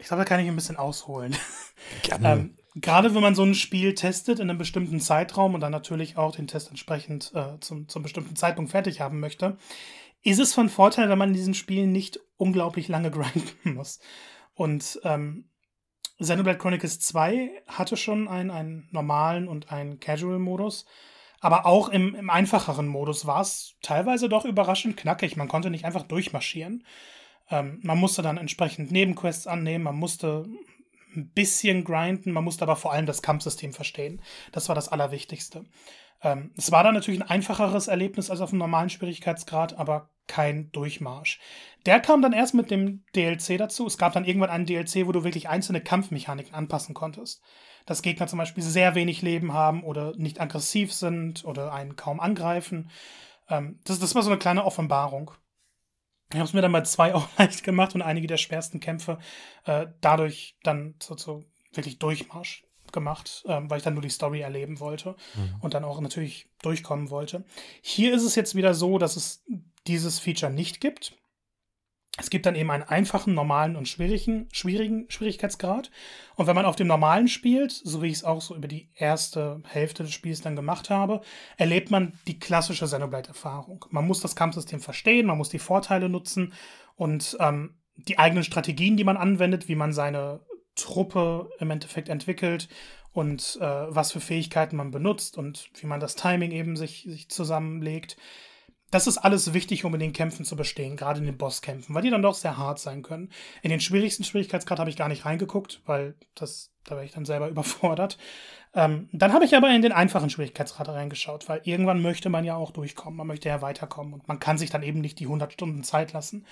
Ich glaube, da kann ich ein bisschen ausholen. Gerne. ähm, Gerade wenn man so ein Spiel testet in einem bestimmten Zeitraum und dann natürlich auch den Test entsprechend äh, zum, zum bestimmten Zeitpunkt fertig haben möchte, ist es von Vorteil, wenn man in diesen Spielen nicht unglaublich lange grinden muss. Und ähm, Xenoblade Chronicles 2 hatte schon einen, einen normalen und einen Casual-Modus. Aber auch im, im einfacheren Modus war es teilweise doch überraschend knackig. Man konnte nicht einfach durchmarschieren. Ähm, man musste dann entsprechend Nebenquests annehmen, man musste ein bisschen grinden, man musste aber vor allem das Kampfsystem verstehen. Das war das Allerwichtigste. Ähm, es war dann natürlich ein einfacheres Erlebnis als auf einem normalen Schwierigkeitsgrad, aber kein Durchmarsch. Der kam dann erst mit dem DLC dazu. Es gab dann irgendwann einen DLC, wo du wirklich einzelne Kampfmechaniken anpassen konntest. Dass Gegner zum Beispiel sehr wenig Leben haben oder nicht aggressiv sind oder einen kaum angreifen. Ähm, das, das war so eine kleine Offenbarung. Ich habe es mir dann bei zwei auch leicht gemacht und einige der schwersten Kämpfe äh, dadurch dann so, so wirklich Durchmarsch gemacht, ähm, weil ich dann nur die Story erleben wollte mhm. und dann auch natürlich durchkommen wollte. Hier ist es jetzt wieder so, dass es dieses Feature nicht gibt. Es gibt dann eben einen einfachen, normalen und schwierigen, schwierigen Schwierigkeitsgrad. Und wenn man auf dem normalen spielt, so wie ich es auch so über die erste Hälfte des Spiels dann gemacht habe, erlebt man die klassische Xenoblade-Erfahrung. Man muss das Kampfsystem verstehen, man muss die Vorteile nutzen und ähm, die eigenen Strategien, die man anwendet, wie man seine Truppe im Endeffekt entwickelt und äh, was für Fähigkeiten man benutzt und wie man das Timing eben sich, sich zusammenlegt das ist alles wichtig, um in den Kämpfen zu bestehen, gerade in den Bosskämpfen, weil die dann doch sehr hart sein können. In den schwierigsten Schwierigkeitsgrad habe ich gar nicht reingeguckt, weil das, da wäre ich dann selber überfordert. Ähm, dann habe ich aber in den einfachen Schwierigkeitsgrad reingeschaut, weil irgendwann möchte man ja auch durchkommen, man möchte ja weiterkommen und man kann sich dann eben nicht die 100 Stunden Zeit lassen.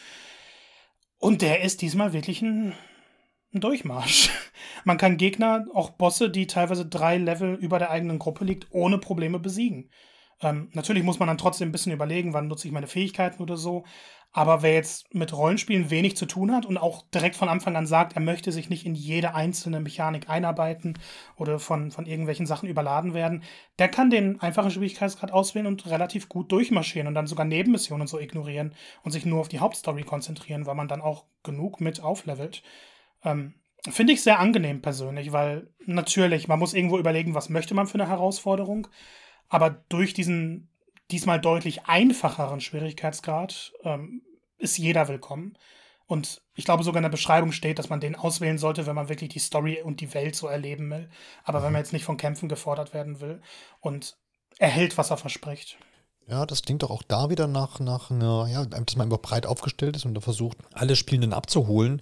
Und der ist diesmal wirklich ein, ein Durchmarsch. Man kann Gegner, auch Bosse, die teilweise drei Level über der eigenen Gruppe liegt, ohne Probleme besiegen. Ähm, natürlich muss man dann trotzdem ein bisschen überlegen, wann nutze ich meine Fähigkeiten oder so. Aber wer jetzt mit Rollenspielen wenig zu tun hat und auch direkt von Anfang an sagt, er möchte sich nicht in jede einzelne Mechanik einarbeiten oder von, von irgendwelchen Sachen überladen werden, der kann den einfachen Schwierigkeitsgrad auswählen und relativ gut durchmarschieren und dann sogar Nebenmissionen so ignorieren und sich nur auf die Hauptstory konzentrieren, weil man dann auch genug mit auflevelt. Ähm, Finde ich sehr angenehm persönlich, weil natürlich, man muss irgendwo überlegen, was möchte man für eine Herausforderung. Aber durch diesen diesmal deutlich einfacheren Schwierigkeitsgrad ähm, ist jeder willkommen. Und ich glaube, sogar in der Beschreibung steht, dass man den auswählen sollte, wenn man wirklich die Story und die Welt so erleben will. Aber wenn man jetzt nicht von Kämpfen gefordert werden will und erhält, was er verspricht. Ja, das klingt doch auch da wieder nach, nach einer, ja, dass man immer breit aufgestellt ist und da versucht, alle Spielenden abzuholen.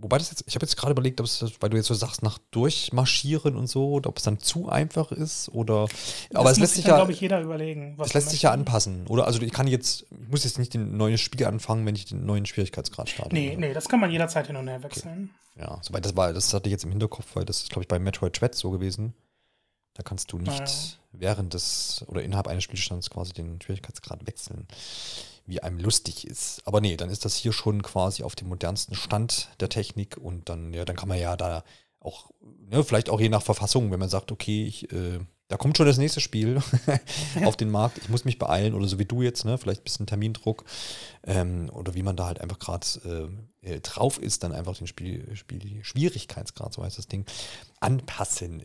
Wobei das jetzt, ich habe jetzt gerade überlegt, ob es, weil du jetzt so sagst, nach Durchmarschieren und so, oder ob es dann zu einfach ist oder. Das aber es lässt sich ja, glaube ich, jeder überlegen. es lässt sich ja anpassen, oder? Also ich kann jetzt, ich muss jetzt nicht den neuen Spiel anfangen, wenn ich den neuen Schwierigkeitsgrad starte. Nee, oder? nee, das kann man jederzeit hin und her wechseln. Okay. Ja, soweit das war, das hatte ich jetzt im Hinterkopf, weil das ist, glaube ich, bei Metroid Dread so gewesen. Da kannst du nicht ja. während des oder innerhalb eines Spielstands quasi den Schwierigkeitsgrad wechseln, wie einem lustig ist. Aber nee, dann ist das hier schon quasi auf dem modernsten Stand der Technik und dann, ja, dann kann man ja da auch, ne, vielleicht auch je nach Verfassung, wenn man sagt, okay, ich, äh, da kommt schon das nächste Spiel auf den Markt, ich muss mich beeilen oder so wie du jetzt, ne, vielleicht ein bisschen Termindruck ähm, oder wie man da halt einfach gerade äh, äh, drauf ist, dann einfach den Spiel, Spiel Schwierigkeitsgrad, so heißt das Ding, anpassen.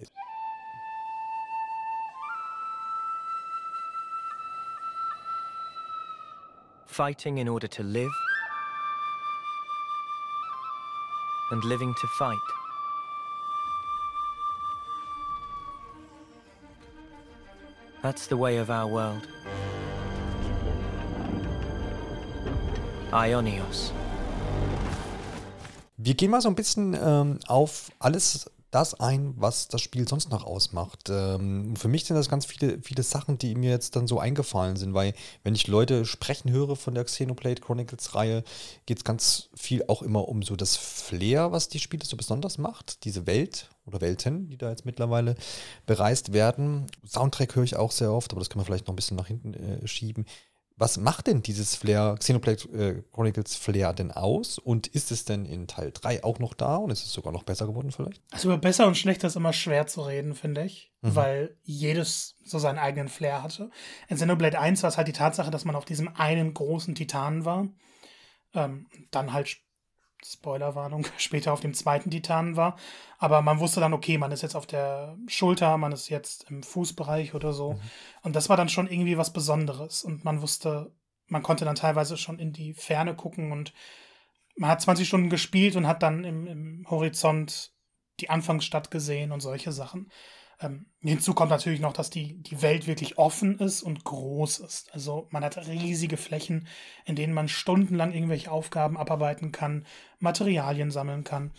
Fighting in order to live, and living to fight. That's the way of our world. Ionios. Wir gehen mal so ein bisschen ähm, auf alles das ein, was das Spiel sonst noch ausmacht. Ähm, für mich sind das ganz viele, viele Sachen, die mir jetzt dann so eingefallen sind, weil wenn ich Leute sprechen höre von der Xenoblade Chronicles Reihe, geht es ganz viel auch immer um so das Flair, was die Spiele so besonders macht, diese Welt oder Welten, die da jetzt mittlerweile bereist werden. Soundtrack höre ich auch sehr oft, aber das kann man vielleicht noch ein bisschen nach hinten äh, schieben. Was macht denn dieses Flair, Xenoblade äh, Chronicles Flair denn aus? Und ist es denn in Teil 3 auch noch da und ist es sogar noch besser geworden vielleicht? Also über besser und schlechter ist immer schwer zu reden, finde ich, mhm. weil jedes so seinen eigenen Flair hatte. In Xenoblade 1 war es halt die Tatsache, dass man auf diesem einen großen Titanen war. Ähm, dann halt Spoilerwarnung, später auf dem zweiten Titan war. Aber man wusste dann, okay, man ist jetzt auf der Schulter, man ist jetzt im Fußbereich oder so. Mhm. Und das war dann schon irgendwie was Besonderes. Und man wusste, man konnte dann teilweise schon in die Ferne gucken und man hat 20 Stunden gespielt und hat dann im, im Horizont die Anfangsstadt gesehen und solche Sachen. Ähm, hinzu kommt natürlich noch, dass die, die Welt wirklich offen ist und groß ist. Also man hat riesige Flächen, in denen man stundenlang irgendwelche Aufgaben abarbeiten kann, Materialien sammeln kann.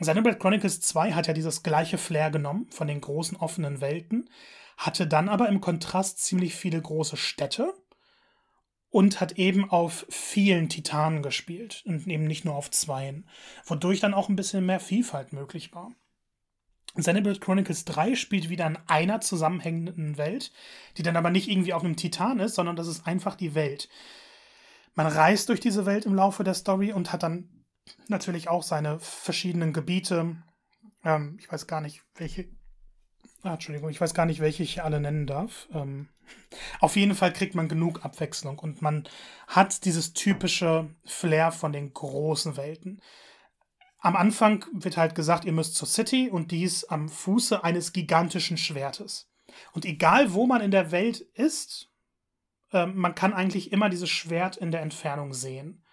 Xenoblade Chronicles 2 hat ja dieses gleiche Flair genommen von den großen offenen Welten, hatte dann aber im Kontrast ziemlich viele große Städte und hat eben auf vielen Titanen gespielt und eben nicht nur auf zweien, wodurch dann auch ein bisschen mehr Vielfalt möglich war. Xenoblade Chronicles 3 spielt wieder in einer zusammenhängenden Welt, die dann aber nicht irgendwie auf einem Titan ist, sondern das ist einfach die Welt. Man reist durch diese Welt im Laufe der Story und hat dann natürlich auch seine verschiedenen Gebiete. Ähm, ich weiß gar nicht, welche. Ah, Entschuldigung, ich weiß gar nicht, welche ich alle nennen darf. Ähm, auf jeden Fall kriegt man genug Abwechslung und man hat dieses typische Flair von den großen Welten. Am Anfang wird halt gesagt, ihr müsst zur City und dies am Fuße eines gigantischen Schwertes. Und egal wo man in der Welt ist, äh, man kann eigentlich immer dieses Schwert in der Entfernung sehen.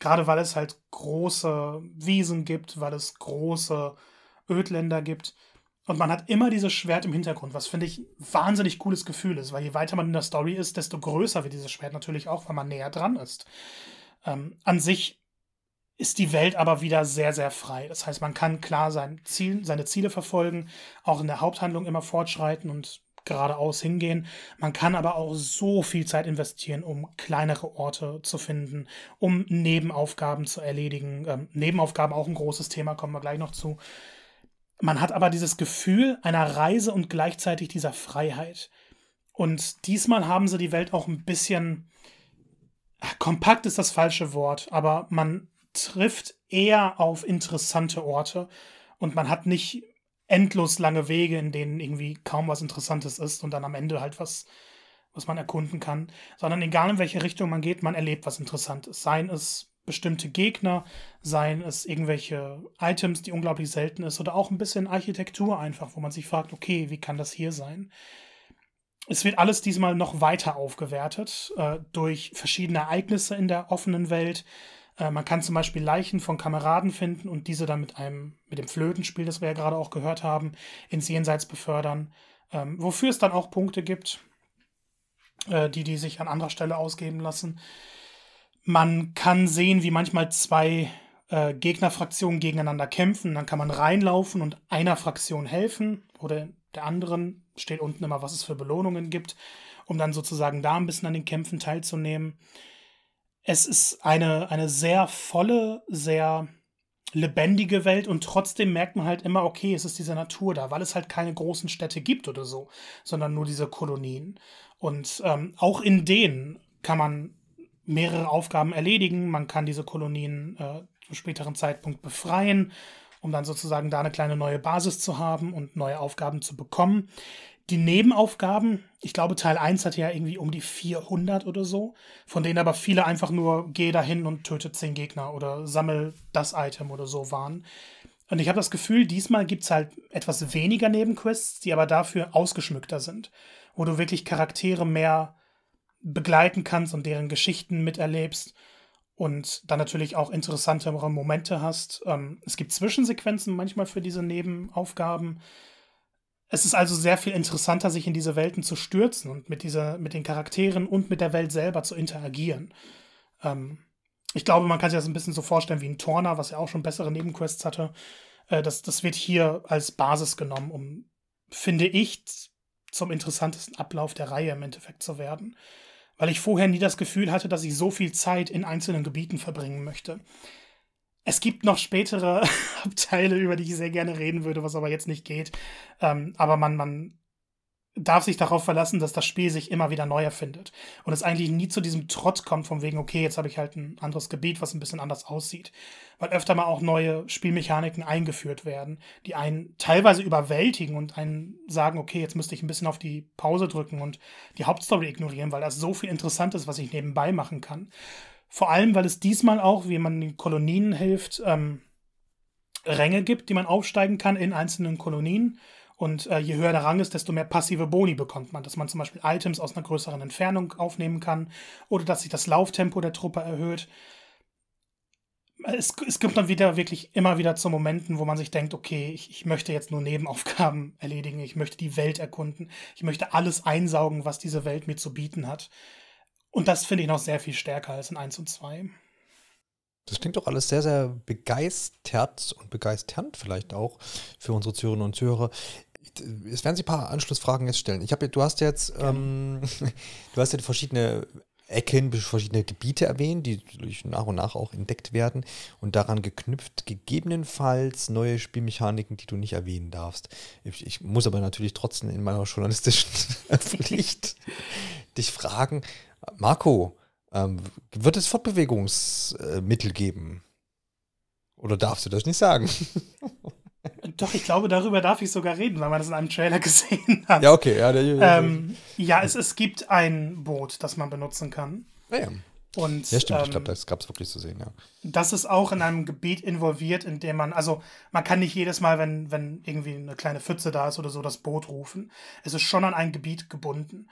Gerade weil es halt große Wiesen gibt, weil es große Ödländer gibt. Und man hat immer dieses Schwert im Hintergrund, was finde ich wahnsinnig cooles Gefühl ist, weil je weiter man in der Story ist, desto größer wird dieses Schwert natürlich auch, weil man näher dran ist. Ähm, an sich ist die Welt aber wieder sehr, sehr frei. Das heißt, man kann klar sein Ziel, seine Ziele verfolgen, auch in der Haupthandlung immer fortschreiten und geradeaus hingehen. Man kann aber auch so viel Zeit investieren, um kleinere Orte zu finden, um Nebenaufgaben zu erledigen. Ähm, Nebenaufgaben auch ein großes Thema, kommen wir gleich noch zu. Man hat aber dieses Gefühl einer Reise und gleichzeitig dieser Freiheit. Und diesmal haben sie die Welt auch ein bisschen kompakt ist das falsche Wort, aber man trifft eher auf interessante Orte und man hat nicht endlos lange Wege, in denen irgendwie kaum was Interessantes ist und dann am Ende halt was, was man erkunden kann, sondern egal in welche Richtung man geht, man erlebt was Interessantes. Seien es bestimmte Gegner, seien es irgendwelche Items, die unglaublich selten ist oder auch ein bisschen Architektur einfach, wo man sich fragt, okay, wie kann das hier sein? Es wird alles diesmal noch weiter aufgewertet äh, durch verschiedene Ereignisse in der offenen Welt, äh, man kann zum Beispiel Leichen von Kameraden finden und diese dann mit einem, mit dem Flötenspiel, das wir ja gerade auch gehört haben, ins Jenseits befördern. Ähm, wofür es dann auch Punkte gibt, äh, die, die sich an anderer Stelle ausgeben lassen. Man kann sehen, wie manchmal zwei äh, Gegnerfraktionen gegeneinander kämpfen. Dann kann man reinlaufen und einer Fraktion helfen oder der anderen. Steht unten immer, was es für Belohnungen gibt, um dann sozusagen da ein bisschen an den Kämpfen teilzunehmen es ist eine, eine sehr volle, sehr lebendige Welt und trotzdem merkt man halt immer, okay, es ist diese Natur da, weil es halt keine großen Städte gibt oder so, sondern nur diese Kolonien. Und ähm, auch in denen kann man mehrere Aufgaben erledigen. Man kann diese Kolonien äh, zum späteren Zeitpunkt befreien, um dann sozusagen da eine kleine neue Basis zu haben und neue Aufgaben zu bekommen. Die Nebenaufgaben, ich glaube, Teil 1 hatte ja irgendwie um die 400 oder so, von denen aber viele einfach nur geh dahin und töte 10 Gegner oder sammel das Item oder so waren. Und ich habe das Gefühl, diesmal gibt es halt etwas weniger Nebenquests, die aber dafür ausgeschmückter sind, wo du wirklich Charaktere mehr begleiten kannst und deren Geschichten miterlebst und dann natürlich auch interessantere Momente hast. Ähm, es gibt Zwischensequenzen manchmal für diese Nebenaufgaben es ist also sehr viel interessanter, sich in diese Welten zu stürzen und mit, dieser, mit den Charakteren und mit der Welt selber zu interagieren. Ähm, ich glaube, man kann sich das ein bisschen so vorstellen wie ein Torner, was ja auch schon bessere Nebenquests hatte. Äh, das, das wird hier als Basis genommen, um, finde ich, zum interessantesten Ablauf der Reihe im Endeffekt zu werden. Weil ich vorher nie das Gefühl hatte, dass ich so viel Zeit in einzelnen Gebieten verbringen möchte. Es gibt noch spätere Abteile, über die ich sehr gerne reden würde, was aber jetzt nicht geht. Ähm, aber man, man darf sich darauf verlassen, dass das Spiel sich immer wieder neu erfindet. Und es eigentlich nie zu diesem Trott kommt, von wegen, okay, jetzt habe ich halt ein anderes Gebiet, was ein bisschen anders aussieht. Weil öfter mal auch neue Spielmechaniken eingeführt werden, die einen teilweise überwältigen und einen sagen, okay, jetzt müsste ich ein bisschen auf die Pause drücken und die Hauptstory ignorieren, weil das so viel Interessantes, was ich nebenbei machen kann. Vor allem, weil es diesmal auch, wie man den Kolonien hilft, ähm, Ränge gibt, die man aufsteigen kann in einzelnen Kolonien. Und äh, je höher der Rang ist, desto mehr passive Boni bekommt man. Dass man zum Beispiel Items aus einer größeren Entfernung aufnehmen kann oder dass sich das Lauftempo der Truppe erhöht. Es, es kommt dann wieder wirklich immer wieder zu Momenten, wo man sich denkt, okay, ich, ich möchte jetzt nur Nebenaufgaben erledigen, ich möchte die Welt erkunden, ich möchte alles einsaugen, was diese Welt mir zu bieten hat. Und das finde ich noch sehr viel stärker als in 1 und 2. Das klingt doch alles sehr, sehr begeistert und begeisternd vielleicht auch für unsere Zuhörerinnen und Zuhörer. Es werden Sie ein paar Anschlussfragen jetzt stellen. Ich habe, du hast jetzt, ähm, du hast ja verschiedene Ecken, verschiedene Gebiete erwähnt, die nach und nach auch entdeckt werden und daran geknüpft gegebenenfalls neue Spielmechaniken, die du nicht erwähnen darfst. Ich, ich muss aber natürlich trotzdem in meiner journalistischen Pflicht dich fragen, Marco, ähm, wird es Fortbewegungsmittel geben? Oder darfst du das nicht sagen? Doch, ich glaube, darüber darf ich sogar reden, weil man das in einem Trailer gesehen hat. Ja, okay. Ja, der, ähm, ja es, es gibt ein Boot, das man benutzen kann. Ja, ja. Und, ja, stimmt, ähm, ich glaube, das gab es wirklich zu sehen, ja. Das ist auch in einem Gebiet involviert, in dem man, also man kann nicht jedes Mal, wenn, wenn irgendwie eine kleine Pfütze da ist oder so, das Boot rufen. Es ist schon an ein Gebiet gebunden.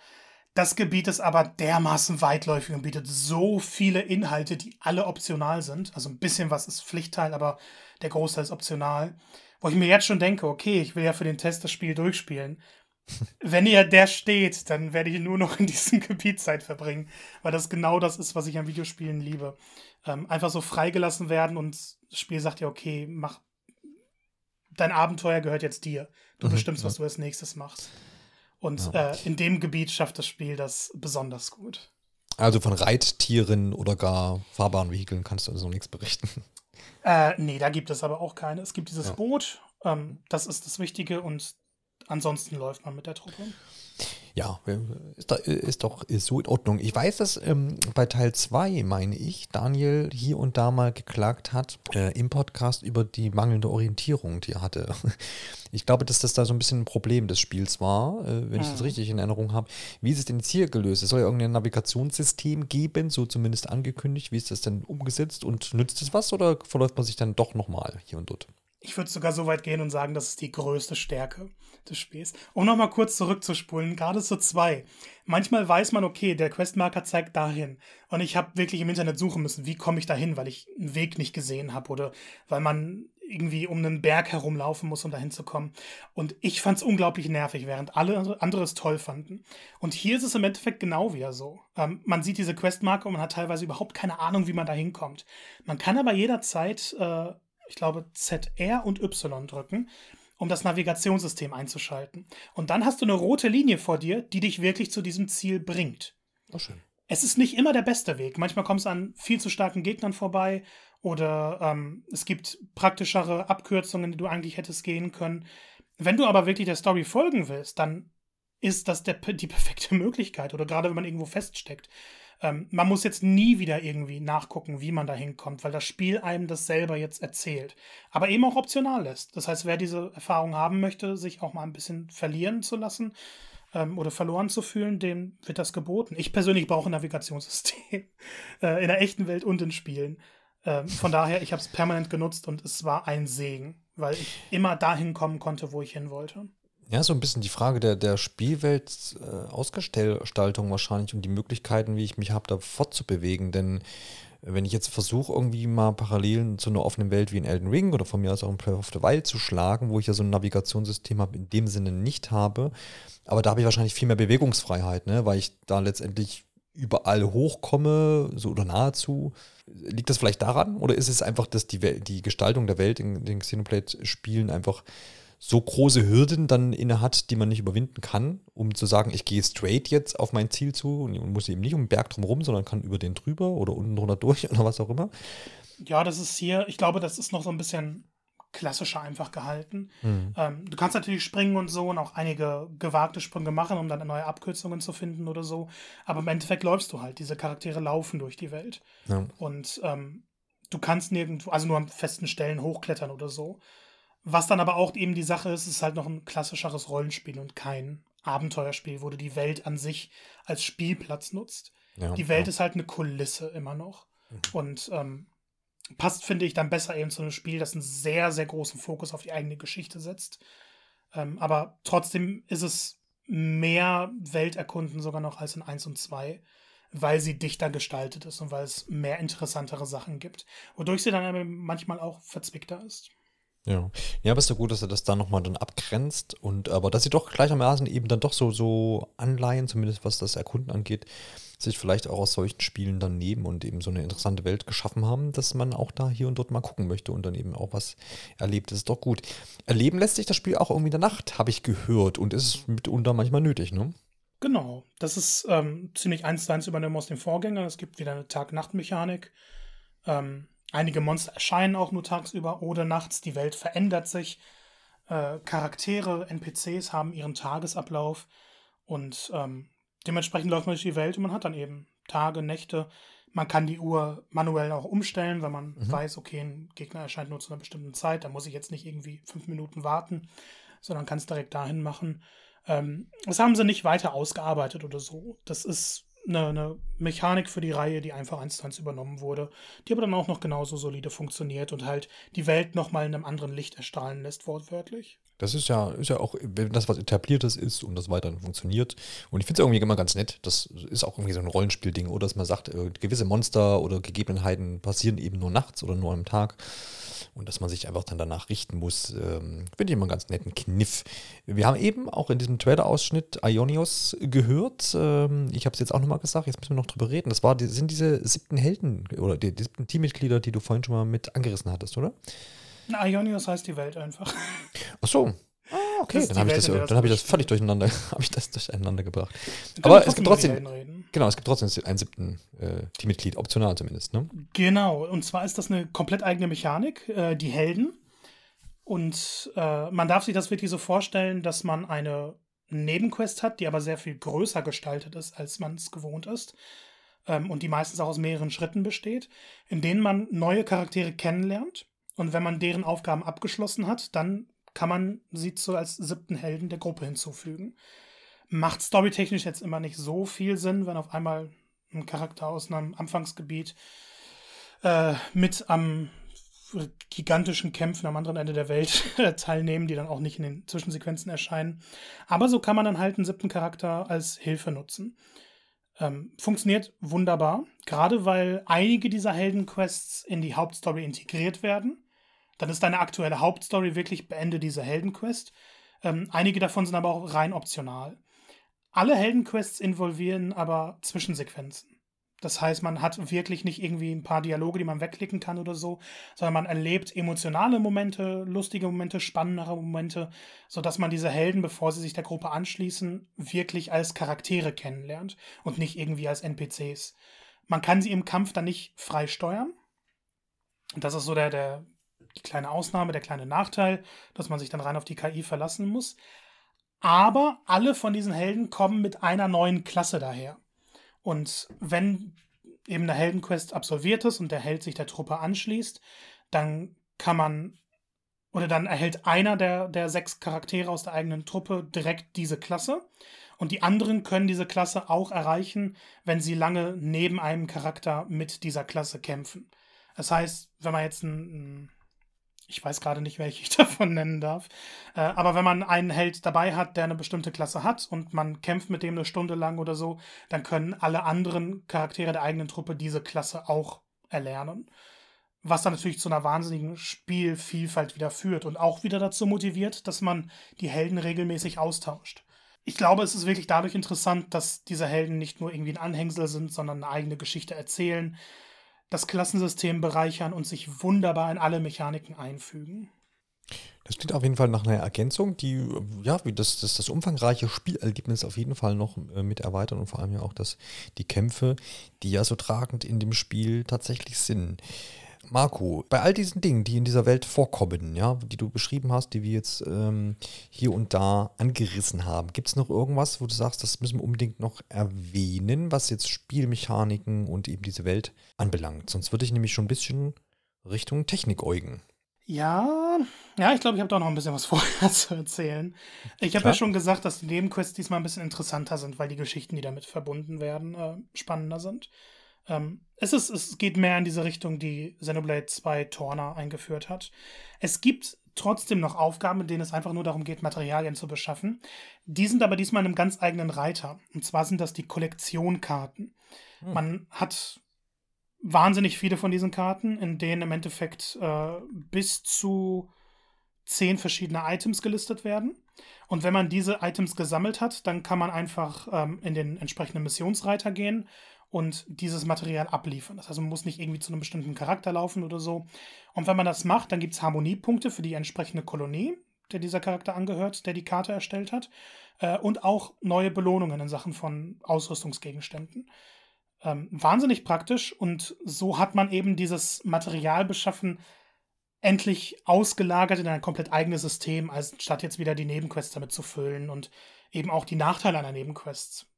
Das Gebiet ist aber dermaßen weitläufig und bietet so viele Inhalte, die alle optional sind. Also ein bisschen was ist Pflichtteil, aber der Großteil ist optional. Wo ich mir jetzt schon denke, okay, ich will ja für den Test das Spiel durchspielen. Wenn ihr der steht, dann werde ich nur noch in diesem Gebiet Zeit verbringen, weil das genau das ist, was ich an Videospielen liebe. Ähm, einfach so freigelassen werden und das Spiel sagt ja, okay, mach dein Abenteuer gehört jetzt dir. Du mhm, bestimmst, was du als nächstes machst. Und ja. äh, in dem Gebiet schafft das Spiel das besonders gut. Also von Reittieren oder gar fahrbaren Vehikeln kannst du also noch nichts berichten. Äh, nee, da gibt es aber auch keine. Es gibt dieses ja. Boot, ähm, das ist das Wichtige und ansonsten läuft man mit der Truppe. Ja, ist, da, ist doch ist so in Ordnung. Ich weiß, dass ähm, bei Teil 2, meine ich, Daniel hier und da mal geklagt hat äh, im Podcast über die mangelnde Orientierung, die er hatte. Ich glaube, dass das da so ein bisschen ein Problem des Spiels war, äh, wenn ich das mhm. richtig in Erinnerung habe. Wie ist es denn jetzt hier gelöst? Es soll ja irgendein Navigationssystem geben, so zumindest angekündigt. Wie ist das denn umgesetzt und nützt es was oder verläuft man sich dann doch nochmal hier und dort? Ich würde sogar so weit gehen und sagen, das ist die größte Stärke des Spiels. Um nochmal kurz zurückzuspulen, gerade zu zwei. Manchmal weiß man, okay, der Questmarker zeigt dahin. Und ich habe wirklich im Internet suchen müssen, wie komme ich dahin, weil ich einen Weg nicht gesehen habe oder weil man irgendwie um einen Berg herumlaufen muss, um dahin zu kommen. Und ich fand es unglaublich nervig, während alle andere es toll fanden. Und hier ist es im Endeffekt genau wieder so. Ähm, man sieht diese Questmarke und man hat teilweise überhaupt keine Ahnung, wie man da hinkommt. Man kann aber jederzeit äh, ich glaube, ZR und Y drücken, um das Navigationssystem einzuschalten. Und dann hast du eine rote Linie vor dir, die dich wirklich zu diesem Ziel bringt. Oh, schön. Es ist nicht immer der beste Weg. Manchmal kommst du an viel zu starken Gegnern vorbei oder ähm, es gibt praktischere Abkürzungen, die du eigentlich hättest gehen können. Wenn du aber wirklich der Story folgen willst, dann ist das der, die perfekte Möglichkeit. Oder gerade wenn man irgendwo feststeckt. Ähm, man muss jetzt nie wieder irgendwie nachgucken, wie man da hinkommt, weil das Spiel einem das selber jetzt erzählt. Aber eben auch optional lässt. Das heißt, wer diese Erfahrung haben möchte, sich auch mal ein bisschen verlieren zu lassen ähm, oder verloren zu fühlen, dem wird das geboten. Ich persönlich brauche ein Navigationssystem äh, in der echten Welt und in Spielen. Ähm, von daher, ich habe es permanent genutzt und es war ein Segen, weil ich immer dahin kommen konnte, wo ich hin wollte. Ja, so ein bisschen die Frage der, der Spielwelt äh, wahrscheinlich und die Möglichkeiten, wie ich mich habe, da fortzubewegen. Denn wenn ich jetzt versuche, irgendwie mal Parallelen zu einer offenen Welt wie in Elden Ring oder von mir aus auch in Breath of the Wild zu schlagen, wo ich ja so ein Navigationssystem habe, in dem Sinne nicht habe. Aber da habe ich wahrscheinlich viel mehr Bewegungsfreiheit, ne? weil ich da letztendlich überall hochkomme, so oder nahezu. Liegt das vielleicht daran? Oder ist es einfach, dass die, die Gestaltung der Welt in den Xenoblade-Spielen einfach so große Hürden dann inne hat, die man nicht überwinden kann, um zu sagen, ich gehe straight jetzt auf mein Ziel zu und muss eben nicht um den Berg drumherum, sondern kann über den drüber oder unten drunter durch oder was auch immer. Ja, das ist hier, ich glaube, das ist noch so ein bisschen klassischer einfach gehalten. Mhm. Ähm, du kannst natürlich springen und so und auch einige gewagte Sprünge machen, um dann neue Abkürzungen zu finden oder so. Aber im Endeffekt läufst du halt. Diese Charaktere laufen durch die Welt. Ja. Und ähm, du kannst nirgendwo, also nur an festen Stellen hochklettern oder so. Was dann aber auch eben die Sache ist, ist halt noch ein klassischeres Rollenspiel und kein Abenteuerspiel, wo du die Welt an sich als Spielplatz nutzt. Ja, die Welt ja. ist halt eine Kulisse immer noch. Mhm. Und ähm, passt, finde ich, dann besser eben zu einem Spiel, das einen sehr, sehr großen Fokus auf die eigene Geschichte setzt. Ähm, aber trotzdem ist es mehr Welterkunden sogar noch als in 1 und 2, weil sie dichter gestaltet ist und weil es mehr interessantere Sachen gibt. Wodurch sie dann manchmal auch verzwickter ist. Ja. ja, aber ist ja gut, dass er das da nochmal dann abgrenzt und aber dass sie doch gleichermaßen eben dann doch so, so Anleihen, zumindest was das Erkunden angeht, sich vielleicht auch aus solchen Spielen dann nehmen und eben so eine interessante Welt geschaffen haben, dass man auch da hier und dort mal gucken möchte und dann eben auch was erlebt. Das ist doch gut. Erleben lässt sich das Spiel auch irgendwie in der Nacht, habe ich gehört, und ist mitunter manchmal nötig, ne? Genau, das ist ähm, ziemlich eins zu eins übernommen aus dem Vorgänger. Es gibt wieder eine Tag-Nacht-Mechanik. Ähm, Einige Monster erscheinen auch nur tagsüber oder nachts. Die Welt verändert sich. Äh, Charaktere, NPCs haben ihren Tagesablauf und ähm, dementsprechend läuft man durch die Welt und man hat dann eben Tage, Nächte. Man kann die Uhr manuell auch umstellen, wenn man mhm. weiß, okay, ein Gegner erscheint nur zu einer bestimmten Zeit. Da muss ich jetzt nicht irgendwie fünf Minuten warten, sondern kann es direkt dahin machen. Ähm, das haben sie nicht weiter ausgearbeitet oder so. Das ist eine, eine, Mechanik für die Reihe, die einfach eins zu eins übernommen wurde, die aber dann auch noch genauso solide funktioniert und halt die Welt nochmal in einem anderen Licht erstrahlen lässt, wortwörtlich. Das ist ja, ist ja auch, wenn das was etabliertes ist und das weiterhin funktioniert. Und ich finde es irgendwie immer ganz nett. Das ist auch irgendwie so ein Rollenspielding, oder dass man sagt, äh, gewisse Monster oder Gegebenheiten passieren eben nur nachts oder nur am Tag und dass man sich einfach dann danach richten muss, ähm, finde ich immer einen ganz netten Kniff. Wir haben eben auch in diesem Trailer-Ausschnitt Ionios gehört. Ähm, ich habe es jetzt auch nochmal gesagt, jetzt müssen wir noch drüber reden. Das war, sind diese siebten Helden oder die, die siebten Teammitglieder, die du vorhin schon mal mit angerissen hattest, oder? Na, Ionios heißt die Welt einfach. Ach so. Ah, okay, dann habe ich, das, dann hab ich das völlig durcheinander, habe ich das durcheinander gebracht. Aber es gibt trotzdem, genau, es gibt trotzdem einen siebten äh, Teammitglied, optional zumindest, ne? Genau, und zwar ist das eine komplett eigene Mechanik, äh, die Helden. Und äh, man darf sich das wirklich so vorstellen, dass man eine Nebenquest hat, die aber sehr viel größer gestaltet ist, als man es gewohnt ist. Ähm, und die meistens auch aus mehreren Schritten besteht, in denen man neue Charaktere kennenlernt. Und wenn man deren Aufgaben abgeschlossen hat, dann kann man sie so als siebten Helden der Gruppe hinzufügen. Macht storytechnisch jetzt immer nicht so viel Sinn, wenn auf einmal ein Charakter aus einem Anfangsgebiet äh, mit am gigantischen Kämpfen am anderen Ende der Welt teilnehmen, die dann auch nicht in den Zwischensequenzen erscheinen. Aber so kann man dann halt einen siebten Charakter als Hilfe nutzen. Ähm, funktioniert wunderbar, gerade weil einige dieser Heldenquests in die Hauptstory integriert werden. Dann ist deine aktuelle Hauptstory wirklich Beende dieser Heldenquest. Ähm, einige davon sind aber auch rein optional. Alle Heldenquests involvieren aber Zwischensequenzen. Das heißt, man hat wirklich nicht irgendwie ein paar Dialoge, die man wegklicken kann oder so, sondern man erlebt emotionale Momente, lustige Momente, spannendere Momente, sodass man diese Helden, bevor sie sich der Gruppe anschließen, wirklich als Charaktere kennenlernt und nicht irgendwie als NPCs. Man kann sie im Kampf dann nicht frei steuern. Das ist so der, der die kleine Ausnahme, der kleine Nachteil, dass man sich dann rein auf die KI verlassen muss. Aber alle von diesen Helden kommen mit einer neuen Klasse daher. Und wenn eben eine Heldenquest absolviert ist und der Held sich der Truppe anschließt, dann kann man oder dann erhält einer der, der sechs Charaktere aus der eigenen Truppe direkt diese Klasse. Und die anderen können diese Klasse auch erreichen, wenn sie lange neben einem Charakter mit dieser Klasse kämpfen. Das heißt, wenn man jetzt einen, ich weiß gerade nicht, welche ich davon nennen darf. Äh, aber wenn man einen Held dabei hat, der eine bestimmte Klasse hat und man kämpft mit dem eine Stunde lang oder so, dann können alle anderen Charaktere der eigenen Truppe diese Klasse auch erlernen. Was dann natürlich zu einer wahnsinnigen Spielvielfalt wieder führt und auch wieder dazu motiviert, dass man die Helden regelmäßig austauscht. Ich glaube, es ist wirklich dadurch interessant, dass diese Helden nicht nur irgendwie ein Anhängsel sind, sondern eine eigene Geschichte erzählen, das Klassensystem bereichern und sich wunderbar in alle Mechaniken einfügen. Das klingt auf jeden Fall nach einer Ergänzung, die ja, das, das, das umfangreiche Spielerlebnis auf jeden Fall noch äh, mit erweitern und vor allem ja auch dass die Kämpfe, die ja so tragend in dem Spiel tatsächlich sind. Marco, bei all diesen Dingen, die in dieser Welt vorkommen, ja, die du beschrieben hast, die wir jetzt ähm, hier und da angerissen haben, gibt es noch irgendwas, wo du sagst, das müssen wir unbedingt noch erwähnen, was jetzt Spielmechaniken und eben diese Welt anbelangt? Sonst würde ich nämlich schon ein bisschen Richtung Technik äugen. Ja, ja, ich glaube, ich habe da noch ein bisschen was vorher zu erzählen. Ich habe ja schon gesagt, dass die Nebenquests diesmal ein bisschen interessanter sind, weil die Geschichten, die damit verbunden werden, äh, spannender sind. Ähm, es, ist, es geht mehr in diese Richtung, die Xenoblade 2 Torna eingeführt hat. Es gibt trotzdem noch Aufgaben, in denen es einfach nur darum geht, Materialien zu beschaffen. Die sind aber diesmal in einem ganz eigenen Reiter. Und zwar sind das die Kollektionkarten. Hm. Man hat wahnsinnig viele von diesen Karten, in denen im Endeffekt äh, bis zu zehn verschiedene Items gelistet werden. Und wenn man diese Items gesammelt hat, dann kann man einfach ähm, in den entsprechenden Missionsreiter gehen und dieses Material abliefern. Das heißt, man muss nicht irgendwie zu einem bestimmten Charakter laufen oder so. Und wenn man das macht, dann gibt es Harmoniepunkte für die entsprechende Kolonie, der dieser Charakter angehört, der die Karte erstellt hat. Äh, und auch neue Belohnungen in Sachen von Ausrüstungsgegenständen. Ähm, wahnsinnig praktisch und so hat man eben dieses Materialbeschaffen endlich ausgelagert in ein komplett eigenes System, als statt jetzt wieder die Nebenquests damit zu füllen und eben auch die Nachteile einer Nebenquests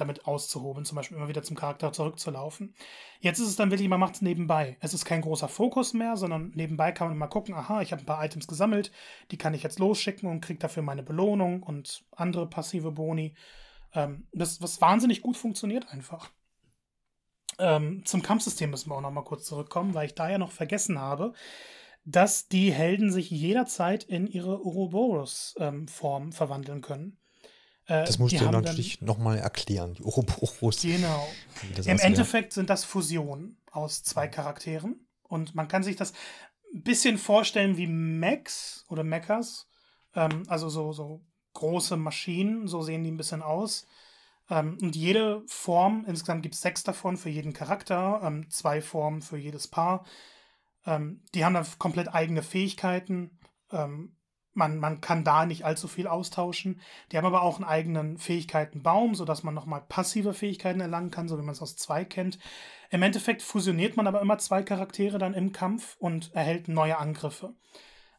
damit auszuhoben, zum Beispiel immer wieder zum Charakter zurückzulaufen. Jetzt ist es dann wirklich, man macht es nebenbei. Es ist kein großer Fokus mehr, sondern nebenbei kann man mal gucken, aha, ich habe ein paar Items gesammelt, die kann ich jetzt losschicken und kriege dafür meine Belohnung und andere passive Boni. Ähm, das, was wahnsinnig gut funktioniert einfach. Ähm, zum Kampfsystem müssen wir auch noch mal kurz zurückkommen, weil ich da ja noch vergessen habe, dass die Helden sich jederzeit in ihre Ouroboros-Form ähm, verwandeln können. Äh, das musst du natürlich nochmal erklären, die Ouroboros. Genau. Im Endeffekt sind das Fusionen aus zwei Charakteren. Und man kann sich das ein bisschen vorstellen wie Mechs oder Mechas. Ähm, also so, so große Maschinen, so sehen die ein bisschen aus. Ähm, und jede Form, insgesamt gibt es sechs davon für jeden Charakter, ähm, zwei Formen für jedes Paar. Ähm, die haben dann komplett eigene Fähigkeiten. Ähm, man, man kann da nicht allzu viel austauschen. Die haben aber auch einen eigenen Fähigkeitenbaum, sodass man nochmal passive Fähigkeiten erlangen kann, so wie man es aus zwei kennt. Im Endeffekt fusioniert man aber immer zwei Charaktere dann im Kampf und erhält neue Angriffe.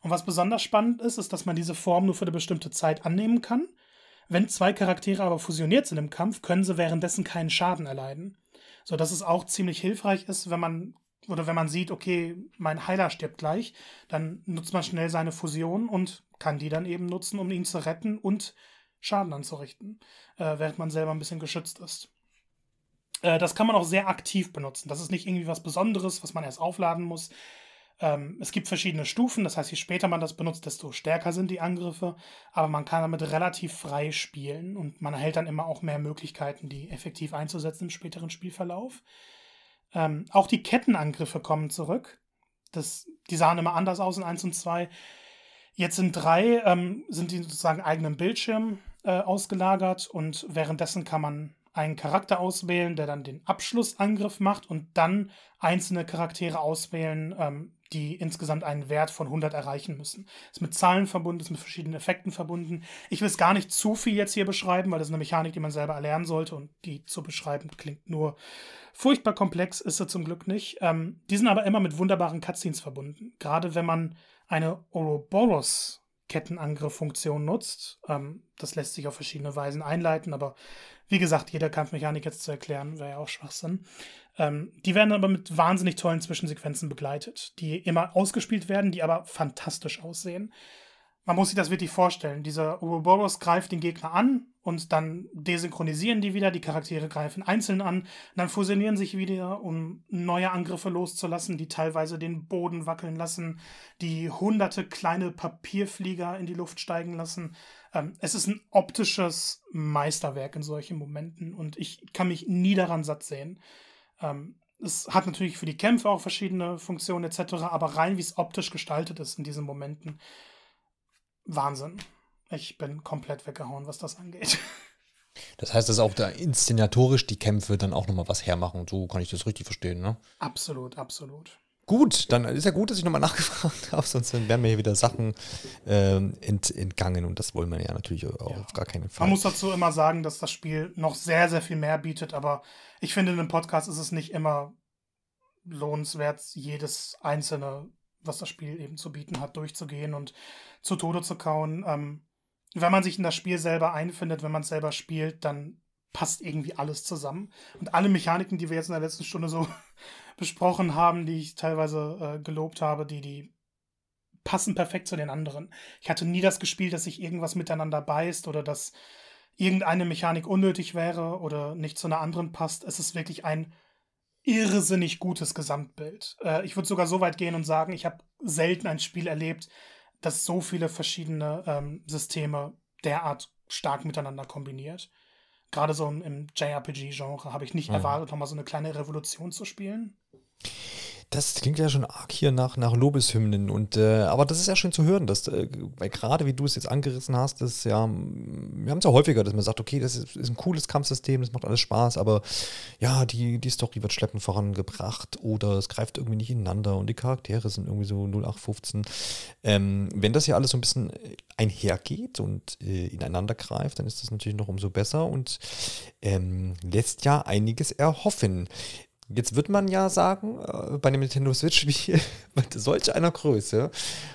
Und was besonders spannend ist, ist, dass man diese Form nur für eine bestimmte Zeit annehmen kann. Wenn zwei Charaktere aber fusioniert sind im Kampf, können sie währenddessen keinen Schaden erleiden. So dass es auch ziemlich hilfreich ist, wenn man oder wenn man sieht, okay, mein Heiler stirbt gleich, dann nutzt man schnell seine Fusion und kann die dann eben nutzen, um ihn zu retten und Schaden anzurichten, äh, während man selber ein bisschen geschützt ist. Äh, das kann man auch sehr aktiv benutzen. Das ist nicht irgendwie was Besonderes, was man erst aufladen muss. Ähm, es gibt verschiedene Stufen, das heißt, je später man das benutzt, desto stärker sind die Angriffe, aber man kann damit relativ frei spielen und man erhält dann immer auch mehr Möglichkeiten, die effektiv einzusetzen im späteren Spielverlauf. Ähm, auch die Kettenangriffe kommen zurück. Das, die sahen immer anders aus in 1 und 2. Jetzt sind drei, ähm, sind die sozusagen eigenen Bildschirm äh, ausgelagert und währenddessen kann man einen Charakter auswählen, der dann den Abschlussangriff macht und dann einzelne Charaktere auswählen, ähm, die insgesamt einen Wert von 100 erreichen müssen. Ist mit Zahlen verbunden, ist mit verschiedenen Effekten verbunden. Ich will es gar nicht zu viel jetzt hier beschreiben, weil das ist eine Mechanik, die man selber erlernen sollte und die zu beschreiben klingt nur furchtbar komplex, ist sie zum Glück nicht. Ähm, die sind aber immer mit wunderbaren Cutscenes verbunden. Gerade wenn man eine Ouroboros Kettenangriff-Funktion nutzt. Ähm, das lässt sich auf verschiedene Weisen einleiten, aber wie gesagt, jeder Kampfmechanik jetzt zu erklären, wäre ja auch Schwachsinn. Ähm, die werden aber mit wahnsinnig tollen Zwischensequenzen begleitet, die immer ausgespielt werden, die aber fantastisch aussehen man muss sich das wirklich vorstellen. Dieser Ouroboros greift den Gegner an und dann desynchronisieren die wieder, die Charaktere greifen einzeln an, dann fusionieren sich wieder, um neue Angriffe loszulassen, die teilweise den Boden wackeln lassen, die hunderte kleine Papierflieger in die Luft steigen lassen. Ähm, es ist ein optisches Meisterwerk in solchen Momenten und ich kann mich nie daran satt sehen. Ähm, es hat natürlich für die Kämpfe auch verschiedene Funktionen etc., aber rein wie es optisch gestaltet ist in diesen Momenten, Wahnsinn. Ich bin komplett weggehauen, was das angeht. Das heißt, dass auch da inszenatorisch die Kämpfe dann auch nochmal was hermachen. So kann ich das richtig verstehen, ne? Absolut, absolut. Gut, dann ist ja gut, dass ich nochmal nachgefragt habe, sonst wären mir hier wieder Sachen ähm, ent, entgangen und das wollen wir ja natürlich ja. auf gar keinen Fall. Man muss dazu immer sagen, dass das Spiel noch sehr, sehr viel mehr bietet, aber ich finde, in einem Podcast ist es nicht immer lohnenswert, jedes einzelne, was das Spiel eben zu bieten hat, durchzugehen und zu Tode zu kauen. Ähm, wenn man sich in das Spiel selber einfindet, wenn man es selber spielt, dann passt irgendwie alles zusammen. Und alle Mechaniken, die wir jetzt in der letzten Stunde so besprochen haben, die ich teilweise äh, gelobt habe, die, die passen perfekt zu den anderen. Ich hatte nie das gespielt, dass sich irgendwas miteinander beißt oder dass irgendeine Mechanik unnötig wäre oder nicht zu einer anderen passt. Es ist wirklich ein irrsinnig gutes Gesamtbild. Äh, ich würde sogar so weit gehen und sagen, ich habe selten ein Spiel erlebt, das so viele verschiedene ähm, Systeme derart stark miteinander kombiniert. Gerade so im, JRPG-Genre habe ich nicht mhm. erwartet, nochmal so eine kleine Revolution zu spielen. Das klingt ja schon arg hier nach, nach Lobeshymnen. Und, äh, aber das ist ja schön zu hören, dass, äh, gerade wie du es jetzt angerissen hast, das ja, wir haben es ja häufiger, dass man sagt, okay, das ist, ist, ein cooles Kampfsystem, das macht alles Spaß, aber ja, die, die Story wird schleppend vorangebracht oder es greift irgendwie nicht ineinander und die Charaktere sind irgendwie so 0815. Ähm, wenn das ja alles so ein bisschen einhergeht und äh, ineinander greift, dann ist das natürlich noch umso besser und ähm, lässt ja einiges erhoffen. Jetzt wird man ja sagen, äh, bei einem Nintendo Switch-Spiel mit solch einer Größe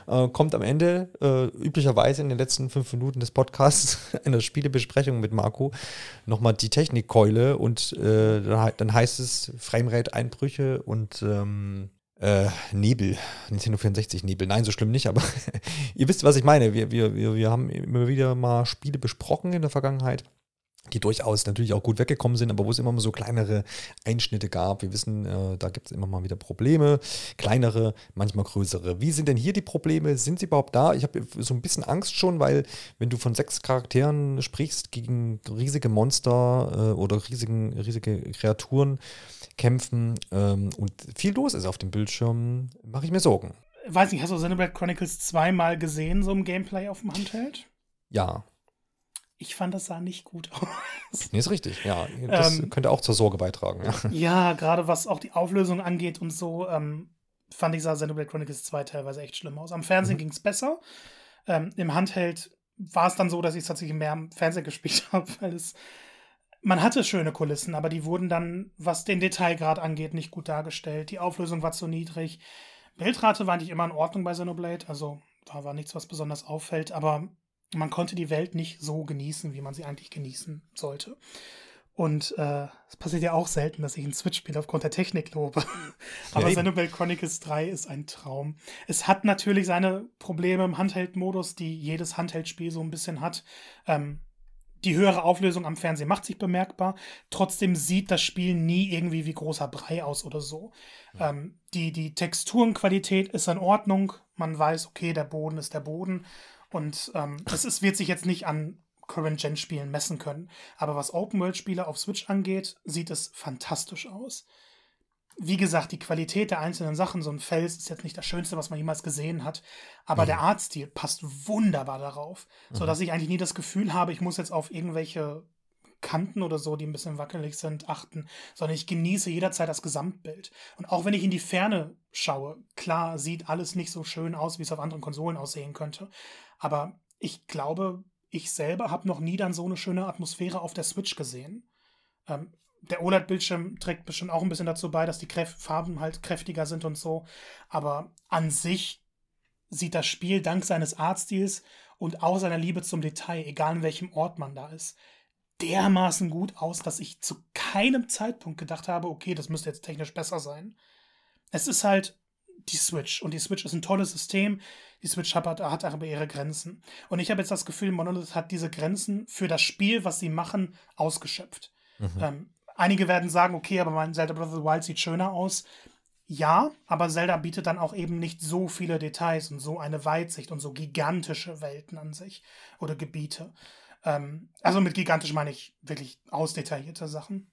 äh, kommt am Ende äh, üblicherweise in den letzten fünf Minuten des Podcasts einer Spielebesprechung mit Marco nochmal die Technikkeule und äh, dann heißt es Framerate-Einbrüche und ähm, äh, Nebel, Nintendo 64 Nebel. Nein, so schlimm nicht, aber ihr wisst, was ich meine. Wir, wir, wir haben immer wieder mal Spiele besprochen in der Vergangenheit die durchaus natürlich auch gut weggekommen sind, aber wo es immer mal so kleinere Einschnitte gab. Wir wissen, äh, da gibt es immer mal wieder Probleme, kleinere, manchmal größere. Wie sind denn hier die Probleme? Sind sie überhaupt da? Ich habe so ein bisschen Angst schon, weil wenn du von sechs Charakteren sprichst, gegen riesige Monster äh, oder riesigen, riesige Kreaturen kämpfen ähm, und viel los ist auf dem Bildschirm, mache ich mir Sorgen. Weiß nicht, hast du Xenoblade Chronicles zweimal gesehen, so im Gameplay auf dem Handheld? Ja. Ich fand, das sah nicht gut aus. Nee, ist richtig, ja. Das ähm, könnte auch zur Sorge beitragen. Ja, ja gerade was auch die Auflösung angeht und so, ähm, fand ich sah Xenoblade Chronicles 2 teilweise echt schlimm aus. Am Fernsehen mhm. ging es besser. Ähm, Im Handheld war es dann so, dass ich es tatsächlich mehr am Fernsehen gespielt habe, weil es. Man hatte schöne Kulissen, aber die wurden dann, was den Detailgrad angeht, nicht gut dargestellt. Die Auflösung war zu niedrig. Bildrate war nicht immer in Ordnung bei Xenoblade, also da war nichts, was besonders auffällt, aber man konnte die Welt nicht so genießen, wie man sie eigentlich genießen sollte. Und äh, es passiert ja auch selten, dass ich ein Switch-Spiel aufgrund der Technik lobe. Aber ja, Xenoblade Chronicles 3 ist ein Traum. Es hat natürlich seine Probleme im Handheld-Modus, die jedes Handheld-Spiel so ein bisschen hat. Ähm, die höhere Auflösung am Fernsehen macht sich bemerkbar. Trotzdem sieht das Spiel nie irgendwie wie großer Brei aus oder so. Ja. Ähm, die, die Texturenqualität ist in Ordnung. Man weiß, okay, der Boden ist der Boden. Und ähm, es ist, wird sich jetzt nicht an Current-Gen-Spielen messen können. Aber was Open-World-Spiele auf Switch angeht, sieht es fantastisch aus. Wie gesagt, die Qualität der einzelnen Sachen, so ein Fels ist jetzt nicht das Schönste, was man jemals gesehen hat, aber mhm. der Artstil passt wunderbar darauf, mhm. sodass ich eigentlich nie das Gefühl habe, ich muss jetzt auf irgendwelche Kanten oder so, die ein bisschen wackelig sind, achten, sondern ich genieße jederzeit das Gesamtbild. Und auch wenn ich in die Ferne schaue, klar sieht alles nicht so schön aus, wie es auf anderen Konsolen aussehen könnte. Aber ich glaube, ich selber habe noch nie dann so eine schöne Atmosphäre auf der Switch gesehen. Ähm, der OLED-Bildschirm trägt bestimmt auch ein bisschen dazu bei, dass die Kräf Farben halt kräftiger sind und so. Aber an sich sieht das Spiel dank seines Artstils und auch seiner Liebe zum Detail, egal in welchem Ort man da ist, dermaßen gut aus, dass ich zu keinem Zeitpunkt gedacht habe, okay, das müsste jetzt technisch besser sein. Es ist halt die Switch. Und die Switch ist ein tolles System. Die Switch hat, hat aber ihre Grenzen. Und ich habe jetzt das Gefühl, Monolith hat diese Grenzen für das Spiel, was sie machen, ausgeschöpft. Mhm. Ähm, einige werden sagen, okay, aber mein Zelda Breath of the Wild sieht schöner aus. Ja, aber Zelda bietet dann auch eben nicht so viele Details und so eine Weitsicht und so gigantische Welten an sich oder Gebiete. Ähm, also mit gigantisch meine ich wirklich ausdetaillierte Sachen.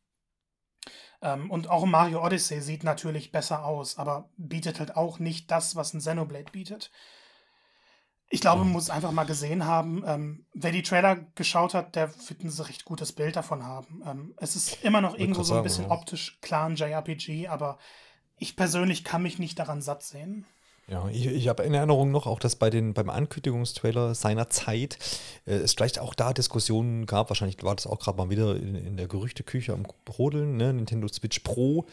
Ähm, und auch Mario Odyssey sieht natürlich besser aus, aber bietet halt auch nicht das, was ein Xenoblade bietet. Ich glaube, man muss es einfach mal gesehen haben. Ähm, wer die Trailer geschaut hat, der wird ein recht gutes Bild davon haben. Ähm, es ist immer noch irgendwo so ein bisschen optisch klar ein JRPG, aber ich persönlich kann mich nicht daran satt sehen. Ja, ich, ich habe in Erinnerung noch auch, dass bei den, beim Ankündigungstrailer seiner Zeit äh, es vielleicht auch da Diskussionen gab. Wahrscheinlich war das auch gerade mal wieder in, in, der Gerüchteküche am Brodeln, ne? Nintendo Switch Pro.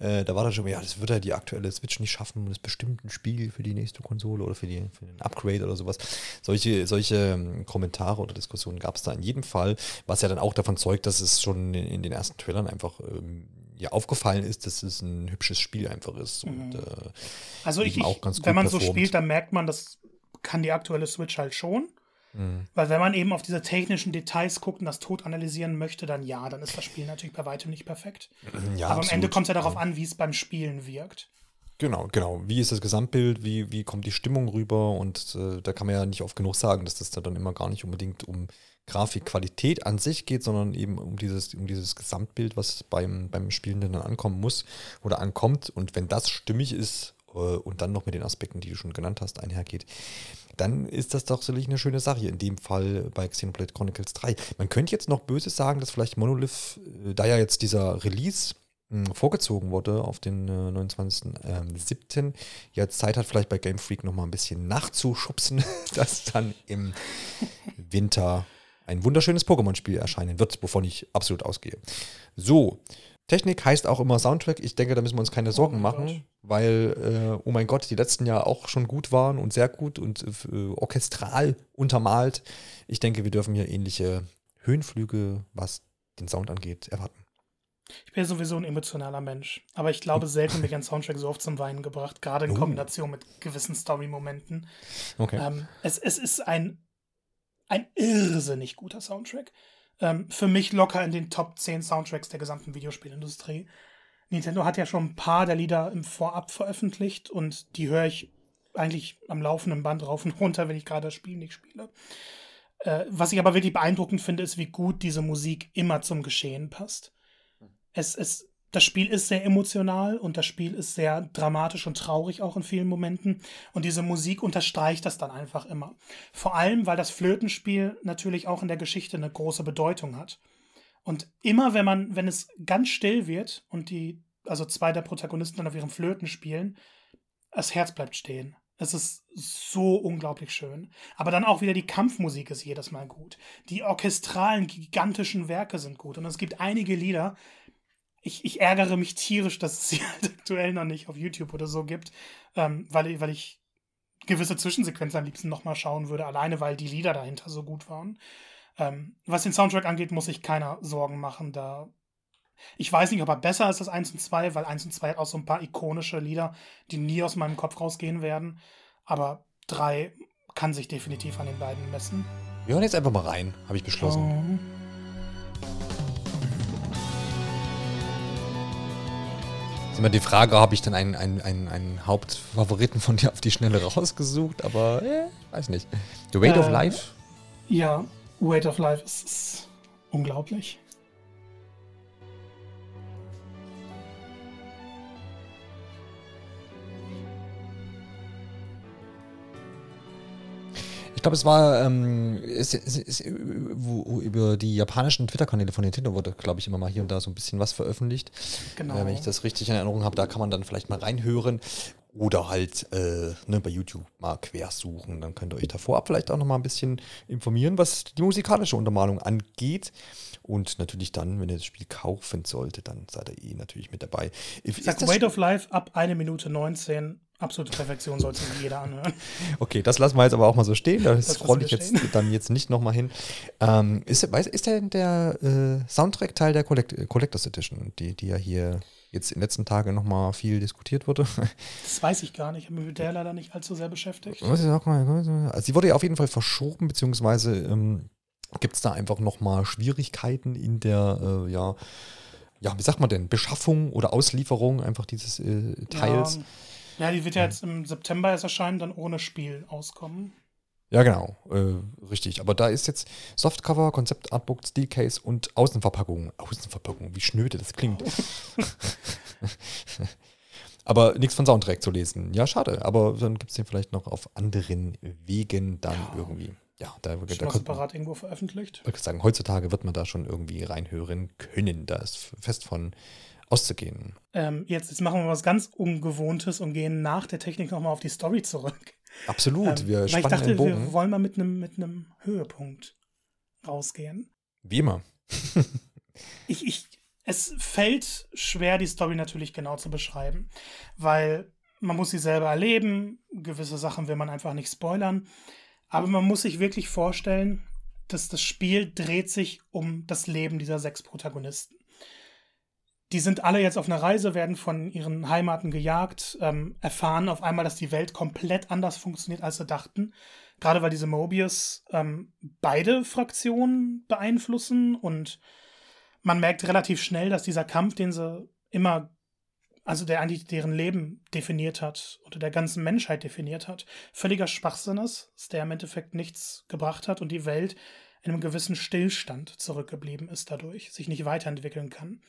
Äh, da war dann schon, ja, das wird ja die aktuelle Switch nicht schaffen. Das ist bestimmt ein Spiel für die nächste Konsole oder für, die, für den Upgrade oder sowas. Solche, solche ähm, Kommentare oder Diskussionen gab es da in jedem Fall, was ja dann auch davon zeugt, dass es schon in, in den ersten Trailern einfach ähm, ja aufgefallen ist, dass es ein hübsches Spiel einfach ist. Mhm. Und, äh, also ich, auch ganz wenn man performt. so spielt, dann merkt man, das kann die aktuelle Switch halt schon. Mhm. Weil wenn man eben auf diese technischen Details guckt und das tot analysieren möchte, dann ja, dann ist das Spiel natürlich bei weitem nicht perfekt. Ja, Aber absolut. am Ende kommt es ja darauf an, wie es beim Spielen wirkt. Genau, genau. Wie ist das Gesamtbild? Wie, wie kommt die Stimmung rüber? Und äh, da kann man ja nicht oft genug sagen, dass das dann immer gar nicht unbedingt um Grafikqualität an sich geht, sondern eben um dieses, um dieses Gesamtbild, was beim, beim Spielenden dann ankommen muss oder ankommt. Und wenn das stimmig ist äh, und dann noch mit den Aspekten, die du schon genannt hast, einhergeht, dann ist das doch sicherlich eine schöne Sache. In dem Fall bei Xenoblade Chronicles 3. Man könnte jetzt noch böse sagen, dass vielleicht Monolith, äh, da ja jetzt dieser Release hm, vorgezogen wurde auf den äh, 29.07. Ähm, jetzt Zeit hat, vielleicht bei Game Freak nochmal ein bisschen nachzuschubsen, dass dann im Winter ein wunderschönes Pokémon-Spiel erscheinen wird, wovon ich absolut ausgehe. So, Technik heißt auch immer Soundtrack. Ich denke, da müssen wir uns keine Sorgen oh machen, Gott. weil, äh, oh mein Gott, die letzten Jahre auch schon gut waren und sehr gut und äh, orchestral untermalt. Ich denke, wir dürfen hier ähnliche Höhenflüge, was den Sound angeht, erwarten. Ich bin ja sowieso ein emotionaler Mensch, aber ich glaube, selten mich ein Soundtrack so oft zum Weinen gebracht, gerade in oh. Kombination mit gewissen Story-Momenten. Okay. Ähm, es, es ist ein ein irrsinnig guter Soundtrack. Ähm, für mich locker in den Top 10 Soundtracks der gesamten Videospielindustrie. Nintendo hat ja schon ein paar der Lieder im Vorab veröffentlicht und die höre ich eigentlich am laufenden Band rauf und runter, wenn ich gerade das Spiel nicht spiele. Äh, was ich aber wirklich beeindruckend finde, ist, wie gut diese Musik immer zum Geschehen passt. Es, es das Spiel ist sehr emotional und das Spiel ist sehr dramatisch und traurig auch in vielen Momenten. Und diese Musik unterstreicht das dann einfach immer. Vor allem, weil das Flötenspiel natürlich auch in der Geschichte eine große Bedeutung hat. Und immer, wenn man, wenn es ganz still wird und die, also zwei der Protagonisten dann auf ihrem Flöten spielen, das Herz bleibt stehen. Es ist so unglaublich schön. Aber dann auch wieder die Kampfmusik ist jedes Mal gut. Die orchestralen, gigantischen Werke sind gut. Und es gibt einige Lieder, ich, ich ärgere mich tierisch, dass es sie halt aktuell noch nicht auf YouTube oder so gibt, ähm, weil, ich, weil ich gewisse Zwischensequenzen am liebsten nochmal schauen würde, alleine weil die Lieder dahinter so gut waren. Ähm, was den Soundtrack angeht, muss ich keiner Sorgen machen. Da ich weiß nicht, ob er besser ist als 1 und 2, weil 1 und 2 hat auch so ein paar ikonische Lieder, die nie aus meinem Kopf rausgehen werden. Aber 3 kann sich definitiv an den beiden messen. Wir hören jetzt einfach mal rein, habe ich beschlossen. Oh. Immer die Frage, habe ich dann einen, einen, einen, einen, Hauptfavoriten von dir auf die Schnelle rausgesucht, aber äh, weiß nicht. The Weight äh, of Life? Ja, Weight of Life ist, ist unglaublich. Ich glaube, es war ähm, es, es, es, wo, über die japanischen Twitter-Kanäle von Nintendo wurde, glaube ich, immer mal hier und da so ein bisschen was veröffentlicht. Genau. Äh, wenn ich das richtig in Erinnerung habe, da kann man dann vielleicht mal reinhören. Oder halt äh, ne, bei YouTube mal quersuchen. Dann könnt ihr euch da vorab vielleicht auch noch mal ein bisschen informieren, was die musikalische Untermalung angeht. Und natürlich dann, wenn ihr das Spiel kaufen solltet, dann seid ihr eh natürlich mit dabei. Ich sag Weight of Life ab 1 Minute 19 absolute Perfektion sollte sich jeder anhören. Okay, das lassen wir jetzt aber auch mal so stehen. Da scroll ich jetzt dann jetzt nicht nochmal hin. Ähm, ist, ist denn der äh, Soundtrack Teil der Collect Collectors Edition, die, die ja hier jetzt in den letzten Tagen nochmal viel diskutiert wurde? Das weiß ich gar nicht. Ich habe mich mit der leider nicht allzu sehr beschäftigt. Also sie wurde ja auf jeden Fall verschoben, beziehungsweise ähm, gibt es da einfach nochmal Schwierigkeiten in der, äh, ja, ja, wie sagt man denn, Beschaffung oder Auslieferung einfach dieses äh, Teils. Ja. Ja, die wird ja jetzt im September erst erscheinen, dann ohne Spiel auskommen. Ja, genau, äh, richtig. Aber da ist jetzt Softcover, Konzeptartbook, Steelcase und Außenverpackung. Außenverpackung, wie schnöde das klingt. aber nichts von Soundtrack zu lesen. Ja, schade. Aber dann gibt es den vielleicht noch auf anderen Wegen dann ja. irgendwie. Ja, da, Schon separat irgendwo veröffentlicht. Ich sagen, heutzutage wird man da schon irgendwie reinhören können. Da ist fest von auszugehen. Ähm, jetzt, jetzt machen wir was ganz Ungewohntes und gehen nach der Technik nochmal auf die Story zurück. Absolut, ähm, wir spannen ich dachte, den Bogen. wir wollen mal mit einem mit Höhepunkt rausgehen. Wie immer. ich, ich, es fällt schwer, die Story natürlich genau zu beschreiben, weil man muss sie selber erleben, gewisse Sachen will man einfach nicht spoilern, aber man muss sich wirklich vorstellen, dass das Spiel dreht sich um das Leben dieser sechs Protagonisten. Die sind alle jetzt auf einer Reise, werden von ihren Heimaten gejagt, ähm, erfahren auf einmal, dass die Welt komplett anders funktioniert, als sie dachten. Gerade weil diese Mobius ähm, beide Fraktionen beeinflussen und man merkt relativ schnell, dass dieser Kampf, den sie immer, also der eigentlich deren Leben definiert hat oder der ganzen Menschheit definiert hat, völliger Schwachsinn ist, der im Endeffekt nichts gebracht hat und die Welt in einem gewissen Stillstand zurückgeblieben ist dadurch, sich nicht weiterentwickeln kann.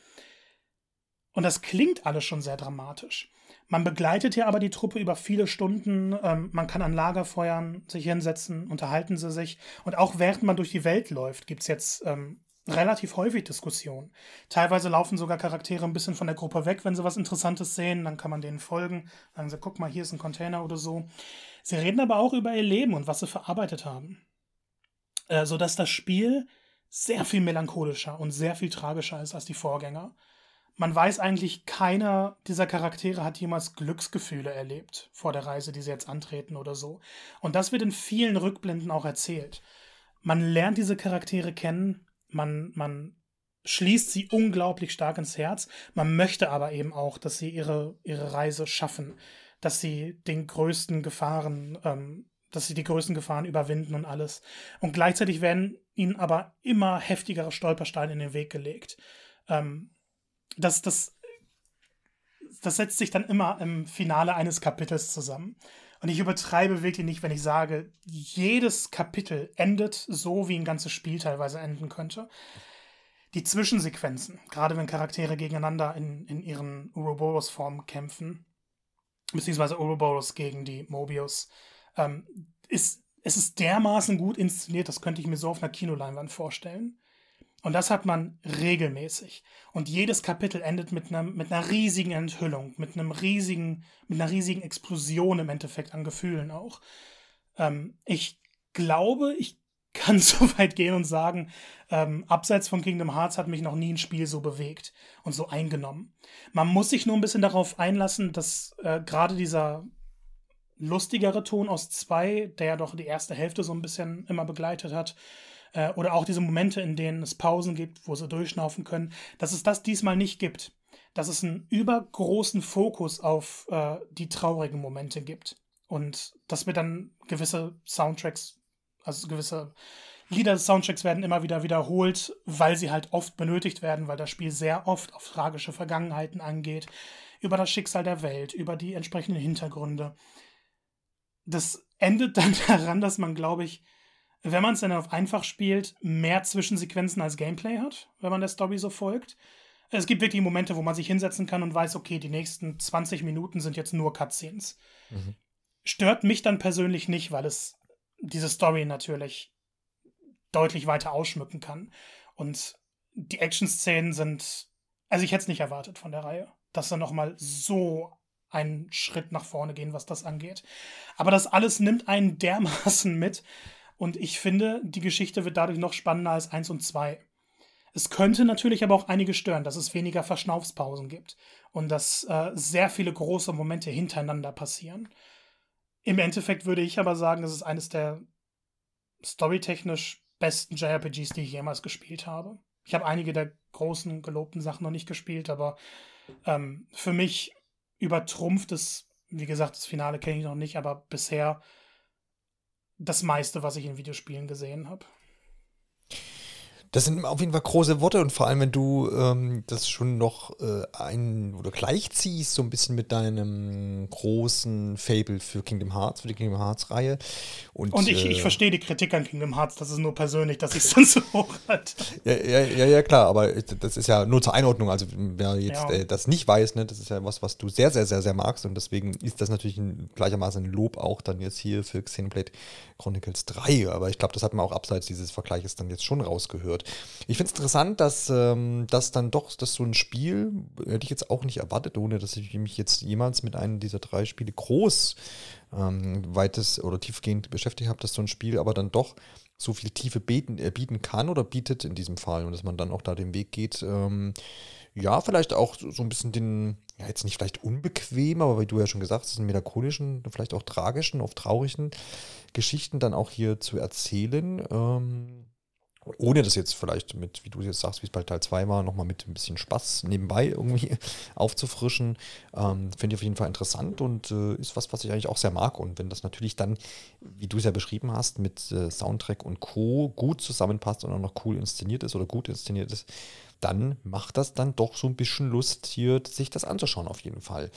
Und das klingt alles schon sehr dramatisch. Man begleitet hier aber die Truppe über viele Stunden. Ähm, man kann an Lagerfeuern sich hinsetzen, unterhalten sie sich. Und auch während man durch die Welt läuft, gibt es jetzt ähm, relativ häufig Diskussionen. Teilweise laufen sogar Charaktere ein bisschen von der Gruppe weg, wenn sie was Interessantes sehen. Dann kann man denen folgen. Sagen sie, guck mal, hier ist ein Container oder so. Sie reden aber auch über ihr Leben und was sie verarbeitet haben. Äh, sodass das Spiel sehr viel melancholischer und sehr viel tragischer ist als die Vorgänger man weiß eigentlich, keiner dieser Charaktere hat jemals Glücksgefühle erlebt vor der Reise, die sie jetzt antreten oder so. Und das wird in vielen Rückblenden auch erzählt. Man lernt diese Charaktere kennen, man, man schließt sie unglaublich stark ins Herz. Man möchte aber eben auch, dass sie ihre, ihre Reise schaffen, dass sie den größten Gefahren, ähm, dass sie die größten Gefahren überwinden und alles. Und gleichzeitig werden ihnen aber immer heftigere Stolpersteine in den Weg gelegt. Ähm, das, das, das setzt sich dann immer im Finale eines Kapitels zusammen. Und ich übertreibe wirklich nicht, wenn ich sage, jedes Kapitel endet so, wie ein ganzes Spiel teilweise enden könnte. Die Zwischensequenzen, gerade wenn Charaktere gegeneinander in, in ihren Ouroboros-Formen kämpfen, beziehungsweise Ouroboros gegen die Mobius, ähm, ist, es ist dermaßen gut inszeniert, das könnte ich mir so auf einer Kinoleinwand vorstellen. Und das hat man regelmäßig. Und jedes Kapitel endet mit, einem, mit einer riesigen Enthüllung, mit einem riesigen, mit einer riesigen Explosion im Endeffekt an Gefühlen auch. Ähm, ich glaube, ich kann so weit gehen und sagen, ähm, abseits von Kingdom Hearts hat mich noch nie ein Spiel so bewegt und so eingenommen. Man muss sich nur ein bisschen darauf einlassen, dass äh, gerade dieser lustigere Ton aus zwei, der ja doch die erste Hälfte so ein bisschen immer begleitet hat, äh, oder auch diese Momente, in denen es Pausen gibt, wo sie durchschnaufen können, dass es das diesmal nicht gibt. Dass es einen übergroßen Fokus auf äh, die traurigen Momente gibt. Und dass wir dann gewisse Soundtracks, also gewisse Lieder des Soundtracks werden immer wieder wiederholt, weil sie halt oft benötigt werden, weil das Spiel sehr oft auf tragische Vergangenheiten angeht, über das Schicksal der Welt, über die entsprechenden Hintergründe. Das endet dann daran, dass man, glaube ich, wenn man es dann auf einfach spielt, mehr Zwischensequenzen als Gameplay hat, wenn man der Story so folgt. Es gibt wirklich Momente, wo man sich hinsetzen kann und weiß, okay, die nächsten 20 Minuten sind jetzt nur Cutscenes. Mhm. Stört mich dann persönlich nicht, weil es diese Story natürlich deutlich weiter ausschmücken kann. Und die Action-Szenen sind, also ich hätte es nicht erwartet von der Reihe, dass da nochmal so einen Schritt nach vorne gehen, was das angeht. Aber das alles nimmt einen dermaßen mit, und ich finde, die Geschichte wird dadurch noch spannender als 1 und 2. Es könnte natürlich aber auch einige stören, dass es weniger Verschnaufspausen gibt und dass äh, sehr viele große Momente hintereinander passieren. Im Endeffekt würde ich aber sagen, es ist eines der storytechnisch besten JRPGs, die ich jemals gespielt habe. Ich habe einige der großen gelobten Sachen noch nicht gespielt, aber ähm, für mich übertrumpft es, wie gesagt, das Finale kenne ich noch nicht, aber bisher das meiste, was ich in Videospielen gesehen habe. Das sind auf jeden Fall große Worte und vor allem, wenn du ähm, das schon noch äh, ein oder gleichziehst, so ein bisschen mit deinem großen Fable für Kingdom Hearts, für die Kingdom Hearts-Reihe. Und, und ich, äh, ich verstehe die Kritik an Kingdom Hearts, das ist nur persönlich, dass ich es dann so hoch hat. Ja, ja, ja, ja, klar, aber das ist ja nur zur Einordnung. Also, wer jetzt ja. äh, das nicht weiß, ne, das ist ja was, was du sehr, sehr, sehr, sehr magst und deswegen ist das natürlich ein, gleichermaßen ein Lob auch dann jetzt hier für Xenoblade Chronicles 3. Aber ich glaube, das hat man auch abseits dieses Vergleiches dann jetzt schon rausgehört wird. Ich finde es interessant, dass ähm, das dann doch, dass so ein Spiel, hätte ich jetzt auch nicht erwartet, ohne dass ich mich jetzt jemals mit einem dieser drei Spiele groß ähm, weites oder tiefgehend beschäftigt habe, dass so ein Spiel aber dann doch so viel Tiefe bieten, äh, bieten kann oder bietet in diesem Fall und dass man dann auch da den Weg geht, ähm, ja, vielleicht auch so ein bisschen den, ja, jetzt nicht vielleicht unbequem, aber wie du ja schon gesagt hast, den melancholischen, vielleicht auch tragischen, oft traurigen Geschichten dann auch hier zu erzählen. Ähm, ohne das jetzt vielleicht mit, wie du jetzt sagst, wie es bei Teil 2 war, nochmal mit ein bisschen Spaß nebenbei irgendwie aufzufrischen, ähm, finde ich auf jeden Fall interessant und äh, ist was, was ich eigentlich auch sehr mag. Und wenn das natürlich dann, wie du es ja beschrieben hast, mit äh, Soundtrack und Co. gut zusammenpasst und auch noch cool inszeniert ist oder gut inszeniert ist, dann macht das dann doch so ein bisschen Lust, hier sich das anzuschauen, auf jeden Fall.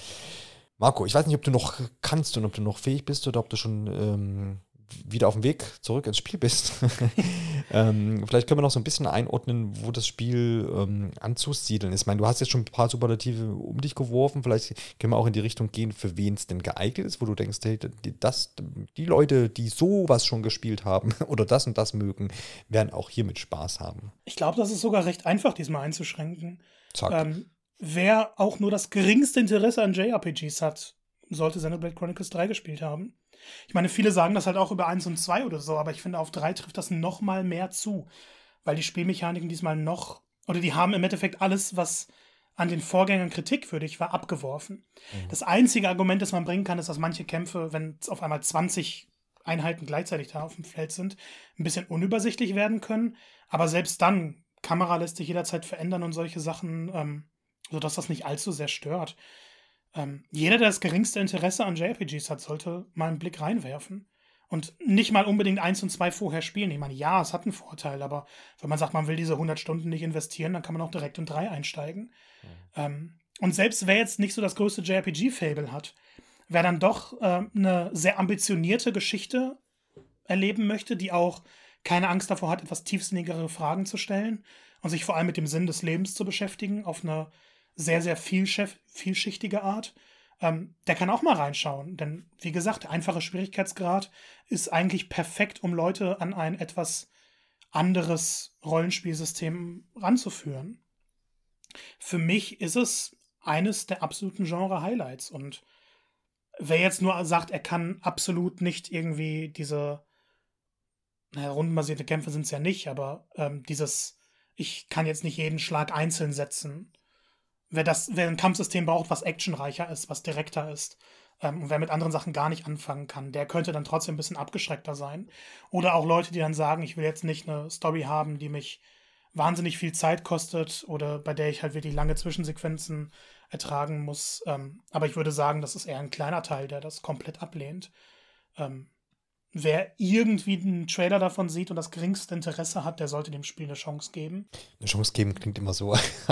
Marco, ich weiß nicht, ob du noch kannst und ob du noch fähig bist oder ob du schon ähm, wieder auf dem Weg zurück ins Spiel bist. ähm, vielleicht können wir noch so ein bisschen einordnen, wo das Spiel ähm, anzusiedeln ist. Ich meine, du hast jetzt schon ein paar Superlative um dich geworfen. Vielleicht können wir auch in die Richtung gehen, für wen es denn geeignet ist, wo du denkst, hey, das, die Leute, die sowas schon gespielt haben oder das und das mögen, werden auch hier mit Spaß haben. Ich glaube, das ist sogar recht einfach, diesmal einzuschränken. Ähm, wer auch nur das geringste Interesse an JRPGs hat, sollte Xenoblade Chronicles 3 gespielt haben. Ich meine, viele sagen das halt auch über 1 und 2 oder so, aber ich finde, auf 3 trifft das noch mal mehr zu, weil die Spielmechaniken diesmal noch, oder die haben im Endeffekt alles, was an den Vorgängern kritikwürdig war, abgeworfen. Mhm. Das einzige Argument, das man bringen kann, ist, dass manche Kämpfe, wenn es auf einmal 20 Einheiten gleichzeitig da auf dem Feld sind, ein bisschen unübersichtlich werden können. Aber selbst dann, Kamera lässt sich jederzeit verändern und solche Sachen, ähm, sodass das nicht allzu sehr stört. Ähm, jeder, der das geringste Interesse an JRPGs hat, sollte mal einen Blick reinwerfen. Und nicht mal unbedingt eins und zwei vorher spielen. Ich meine, ja, es hat einen Vorteil, aber wenn man sagt, man will diese 100 Stunden nicht investieren, dann kann man auch direkt in drei einsteigen. Mhm. Ähm, und selbst wer jetzt nicht so das größte JRPG-Fable hat, wer dann doch äh, eine sehr ambitionierte Geschichte erleben möchte, die auch keine Angst davor hat, etwas tiefsinnigere Fragen zu stellen und sich vor allem mit dem Sinn des Lebens zu beschäftigen, auf eine sehr, sehr vielschichtige Art. Ähm, der kann auch mal reinschauen. Denn, wie gesagt, der einfache Schwierigkeitsgrad ist eigentlich perfekt, um Leute an ein etwas anderes Rollenspielsystem ranzuführen. Für mich ist es eines der absoluten Genre-Highlights. Und wer jetzt nur sagt, er kann absolut nicht irgendwie diese, naja, rundenbasierte Kämpfe sind es ja nicht, aber ähm, dieses, ich kann jetzt nicht jeden Schlag einzeln setzen wer das, wer ein Kampfsystem braucht, was actionreicher ist, was direkter ist, ähm, und wer mit anderen Sachen gar nicht anfangen kann, der könnte dann trotzdem ein bisschen abgeschreckter sein. Oder auch Leute, die dann sagen, ich will jetzt nicht eine Story haben, die mich wahnsinnig viel Zeit kostet oder bei der ich halt wirklich lange Zwischensequenzen ertragen muss. Ähm, aber ich würde sagen, das ist eher ein kleiner Teil, der das komplett ablehnt. Ähm, wer irgendwie einen Trailer davon sieht und das geringste Interesse hat, der sollte dem Spiel eine Chance geben. Eine Chance geben klingt immer so.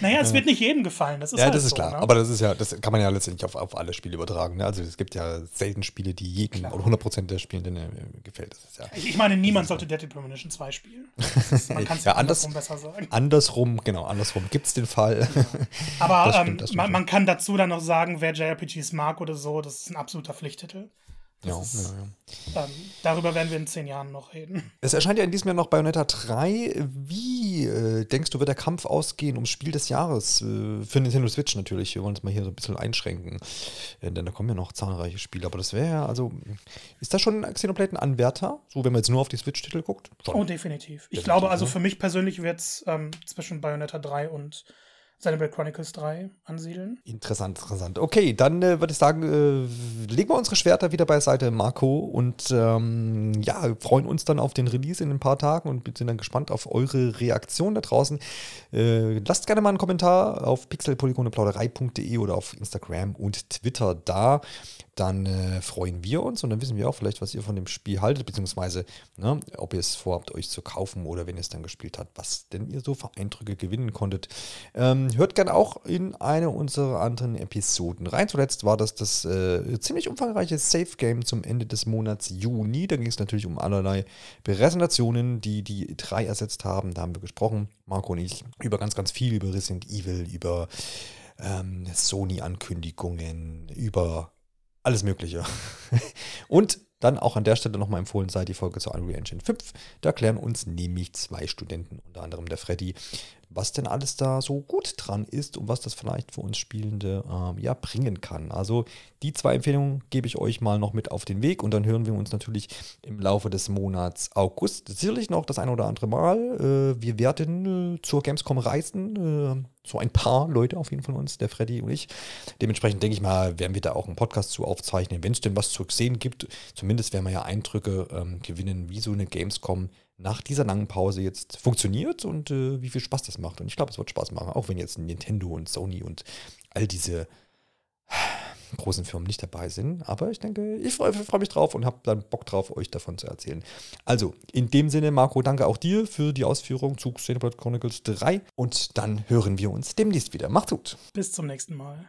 naja, es wird nicht jedem gefallen. Das ist ja, halt das ist so, klar. Ne? Aber das ist ja, das kann man ja letztendlich auf, auf alle Spiele übertragen. Ne? Also es gibt ja selten Spiele, die jedem klar. oder 100% der Spielenden äh, gefällt. Ja, ich meine, niemand sollte Dead Premonition 2 spielen. Ist, man kann es ja, andersrum besser sagen. Andersrum, genau, andersrum gibt es den Fall. Ja. Aber stimmt, ähm, man, man kann dazu dann noch sagen, wer JRPGs mag oder so, das ist ein absoluter Pflichttitel. Ja, ist, ja, ja. Ähm, darüber werden wir in zehn Jahren noch reden. Es erscheint ja in diesem Jahr noch Bayonetta 3. Wie äh, denkst du, wird der Kampf ausgehen ums Spiel des Jahres? Äh, für Nintendo Switch natürlich. Wir wollen es mal hier so ein bisschen einschränken. Äh, denn da kommen ja noch zahlreiche Spiele. Aber das wäre ja, also, ist das schon Xenoblade ein Anwärter? So, wenn man jetzt nur auf die Switch-Titel guckt? Schon. Oh, definitiv. Ich definitiv, glaube, also ne? für mich persönlich wird es ähm, zwischen Bayonetta 3 und Xenoblade Chronicles 3 ansiedeln. Interessant, interessant. Okay, dann äh, würde ich sagen, äh, legen wir unsere Schwerter wieder beiseite, Marco, und ähm, ja, freuen uns dann auf den Release in ein paar Tagen und sind dann gespannt auf eure Reaktion da draußen. Äh, lasst gerne mal einen Kommentar auf pixelpolygoneplauderei.de oder auf Instagram und Twitter da dann äh, freuen wir uns und dann wissen wir auch vielleicht, was ihr von dem Spiel haltet, beziehungsweise ne, ob ihr es vorhabt, euch zu kaufen oder wenn ihr es dann gespielt habt, was denn ihr so für Eindrücke gewinnen konntet. Ähm, hört gerne auch in eine unserer anderen Episoden rein. Zuletzt war das das äh, ziemlich umfangreiche Safe Game zum Ende des Monats Juni. Da ging es natürlich um allerlei Präsentationen, die die drei ersetzt haben. Da haben wir gesprochen, Marco und ich, über ganz, ganz viel, über Resident Evil, über ähm, Sony-Ankündigungen, über alles Mögliche. Und dann auch an der Stelle nochmal empfohlen sei die Folge zur Unreal Engine 5. Da erklären uns nämlich zwei Studenten, unter anderem der Freddy, was denn alles da so gut dran ist und was das vielleicht für uns Spielende ähm, ja, bringen kann. Also die zwei Empfehlungen gebe ich euch mal noch mit auf den Weg und dann hören wir uns natürlich im Laufe des Monats August sicherlich noch das ein oder andere Mal. Äh, wir werden äh, zur Gamescom reisen, äh, so ein paar Leute auf jeden Fall uns, der Freddy und ich. Dementsprechend denke ich mal, werden wir da auch einen Podcast zu aufzeichnen, wenn es denn was zu sehen gibt. Zumindest werden wir ja Eindrücke ähm, gewinnen, wie so eine Gamescom nach dieser langen Pause jetzt funktioniert und äh, wie viel Spaß das macht. Und ich glaube, es wird Spaß machen, auch wenn jetzt Nintendo und Sony und all diese großen Firmen nicht dabei sind. Aber ich denke, ich freue freu mich drauf und habe dann Bock drauf, euch davon zu erzählen. Also, in dem Sinne, Marco, danke auch dir für die Ausführung zu Xenoblade Chronicles 3. Und dann hören wir uns demnächst wieder. Macht's gut. Bis zum nächsten Mal.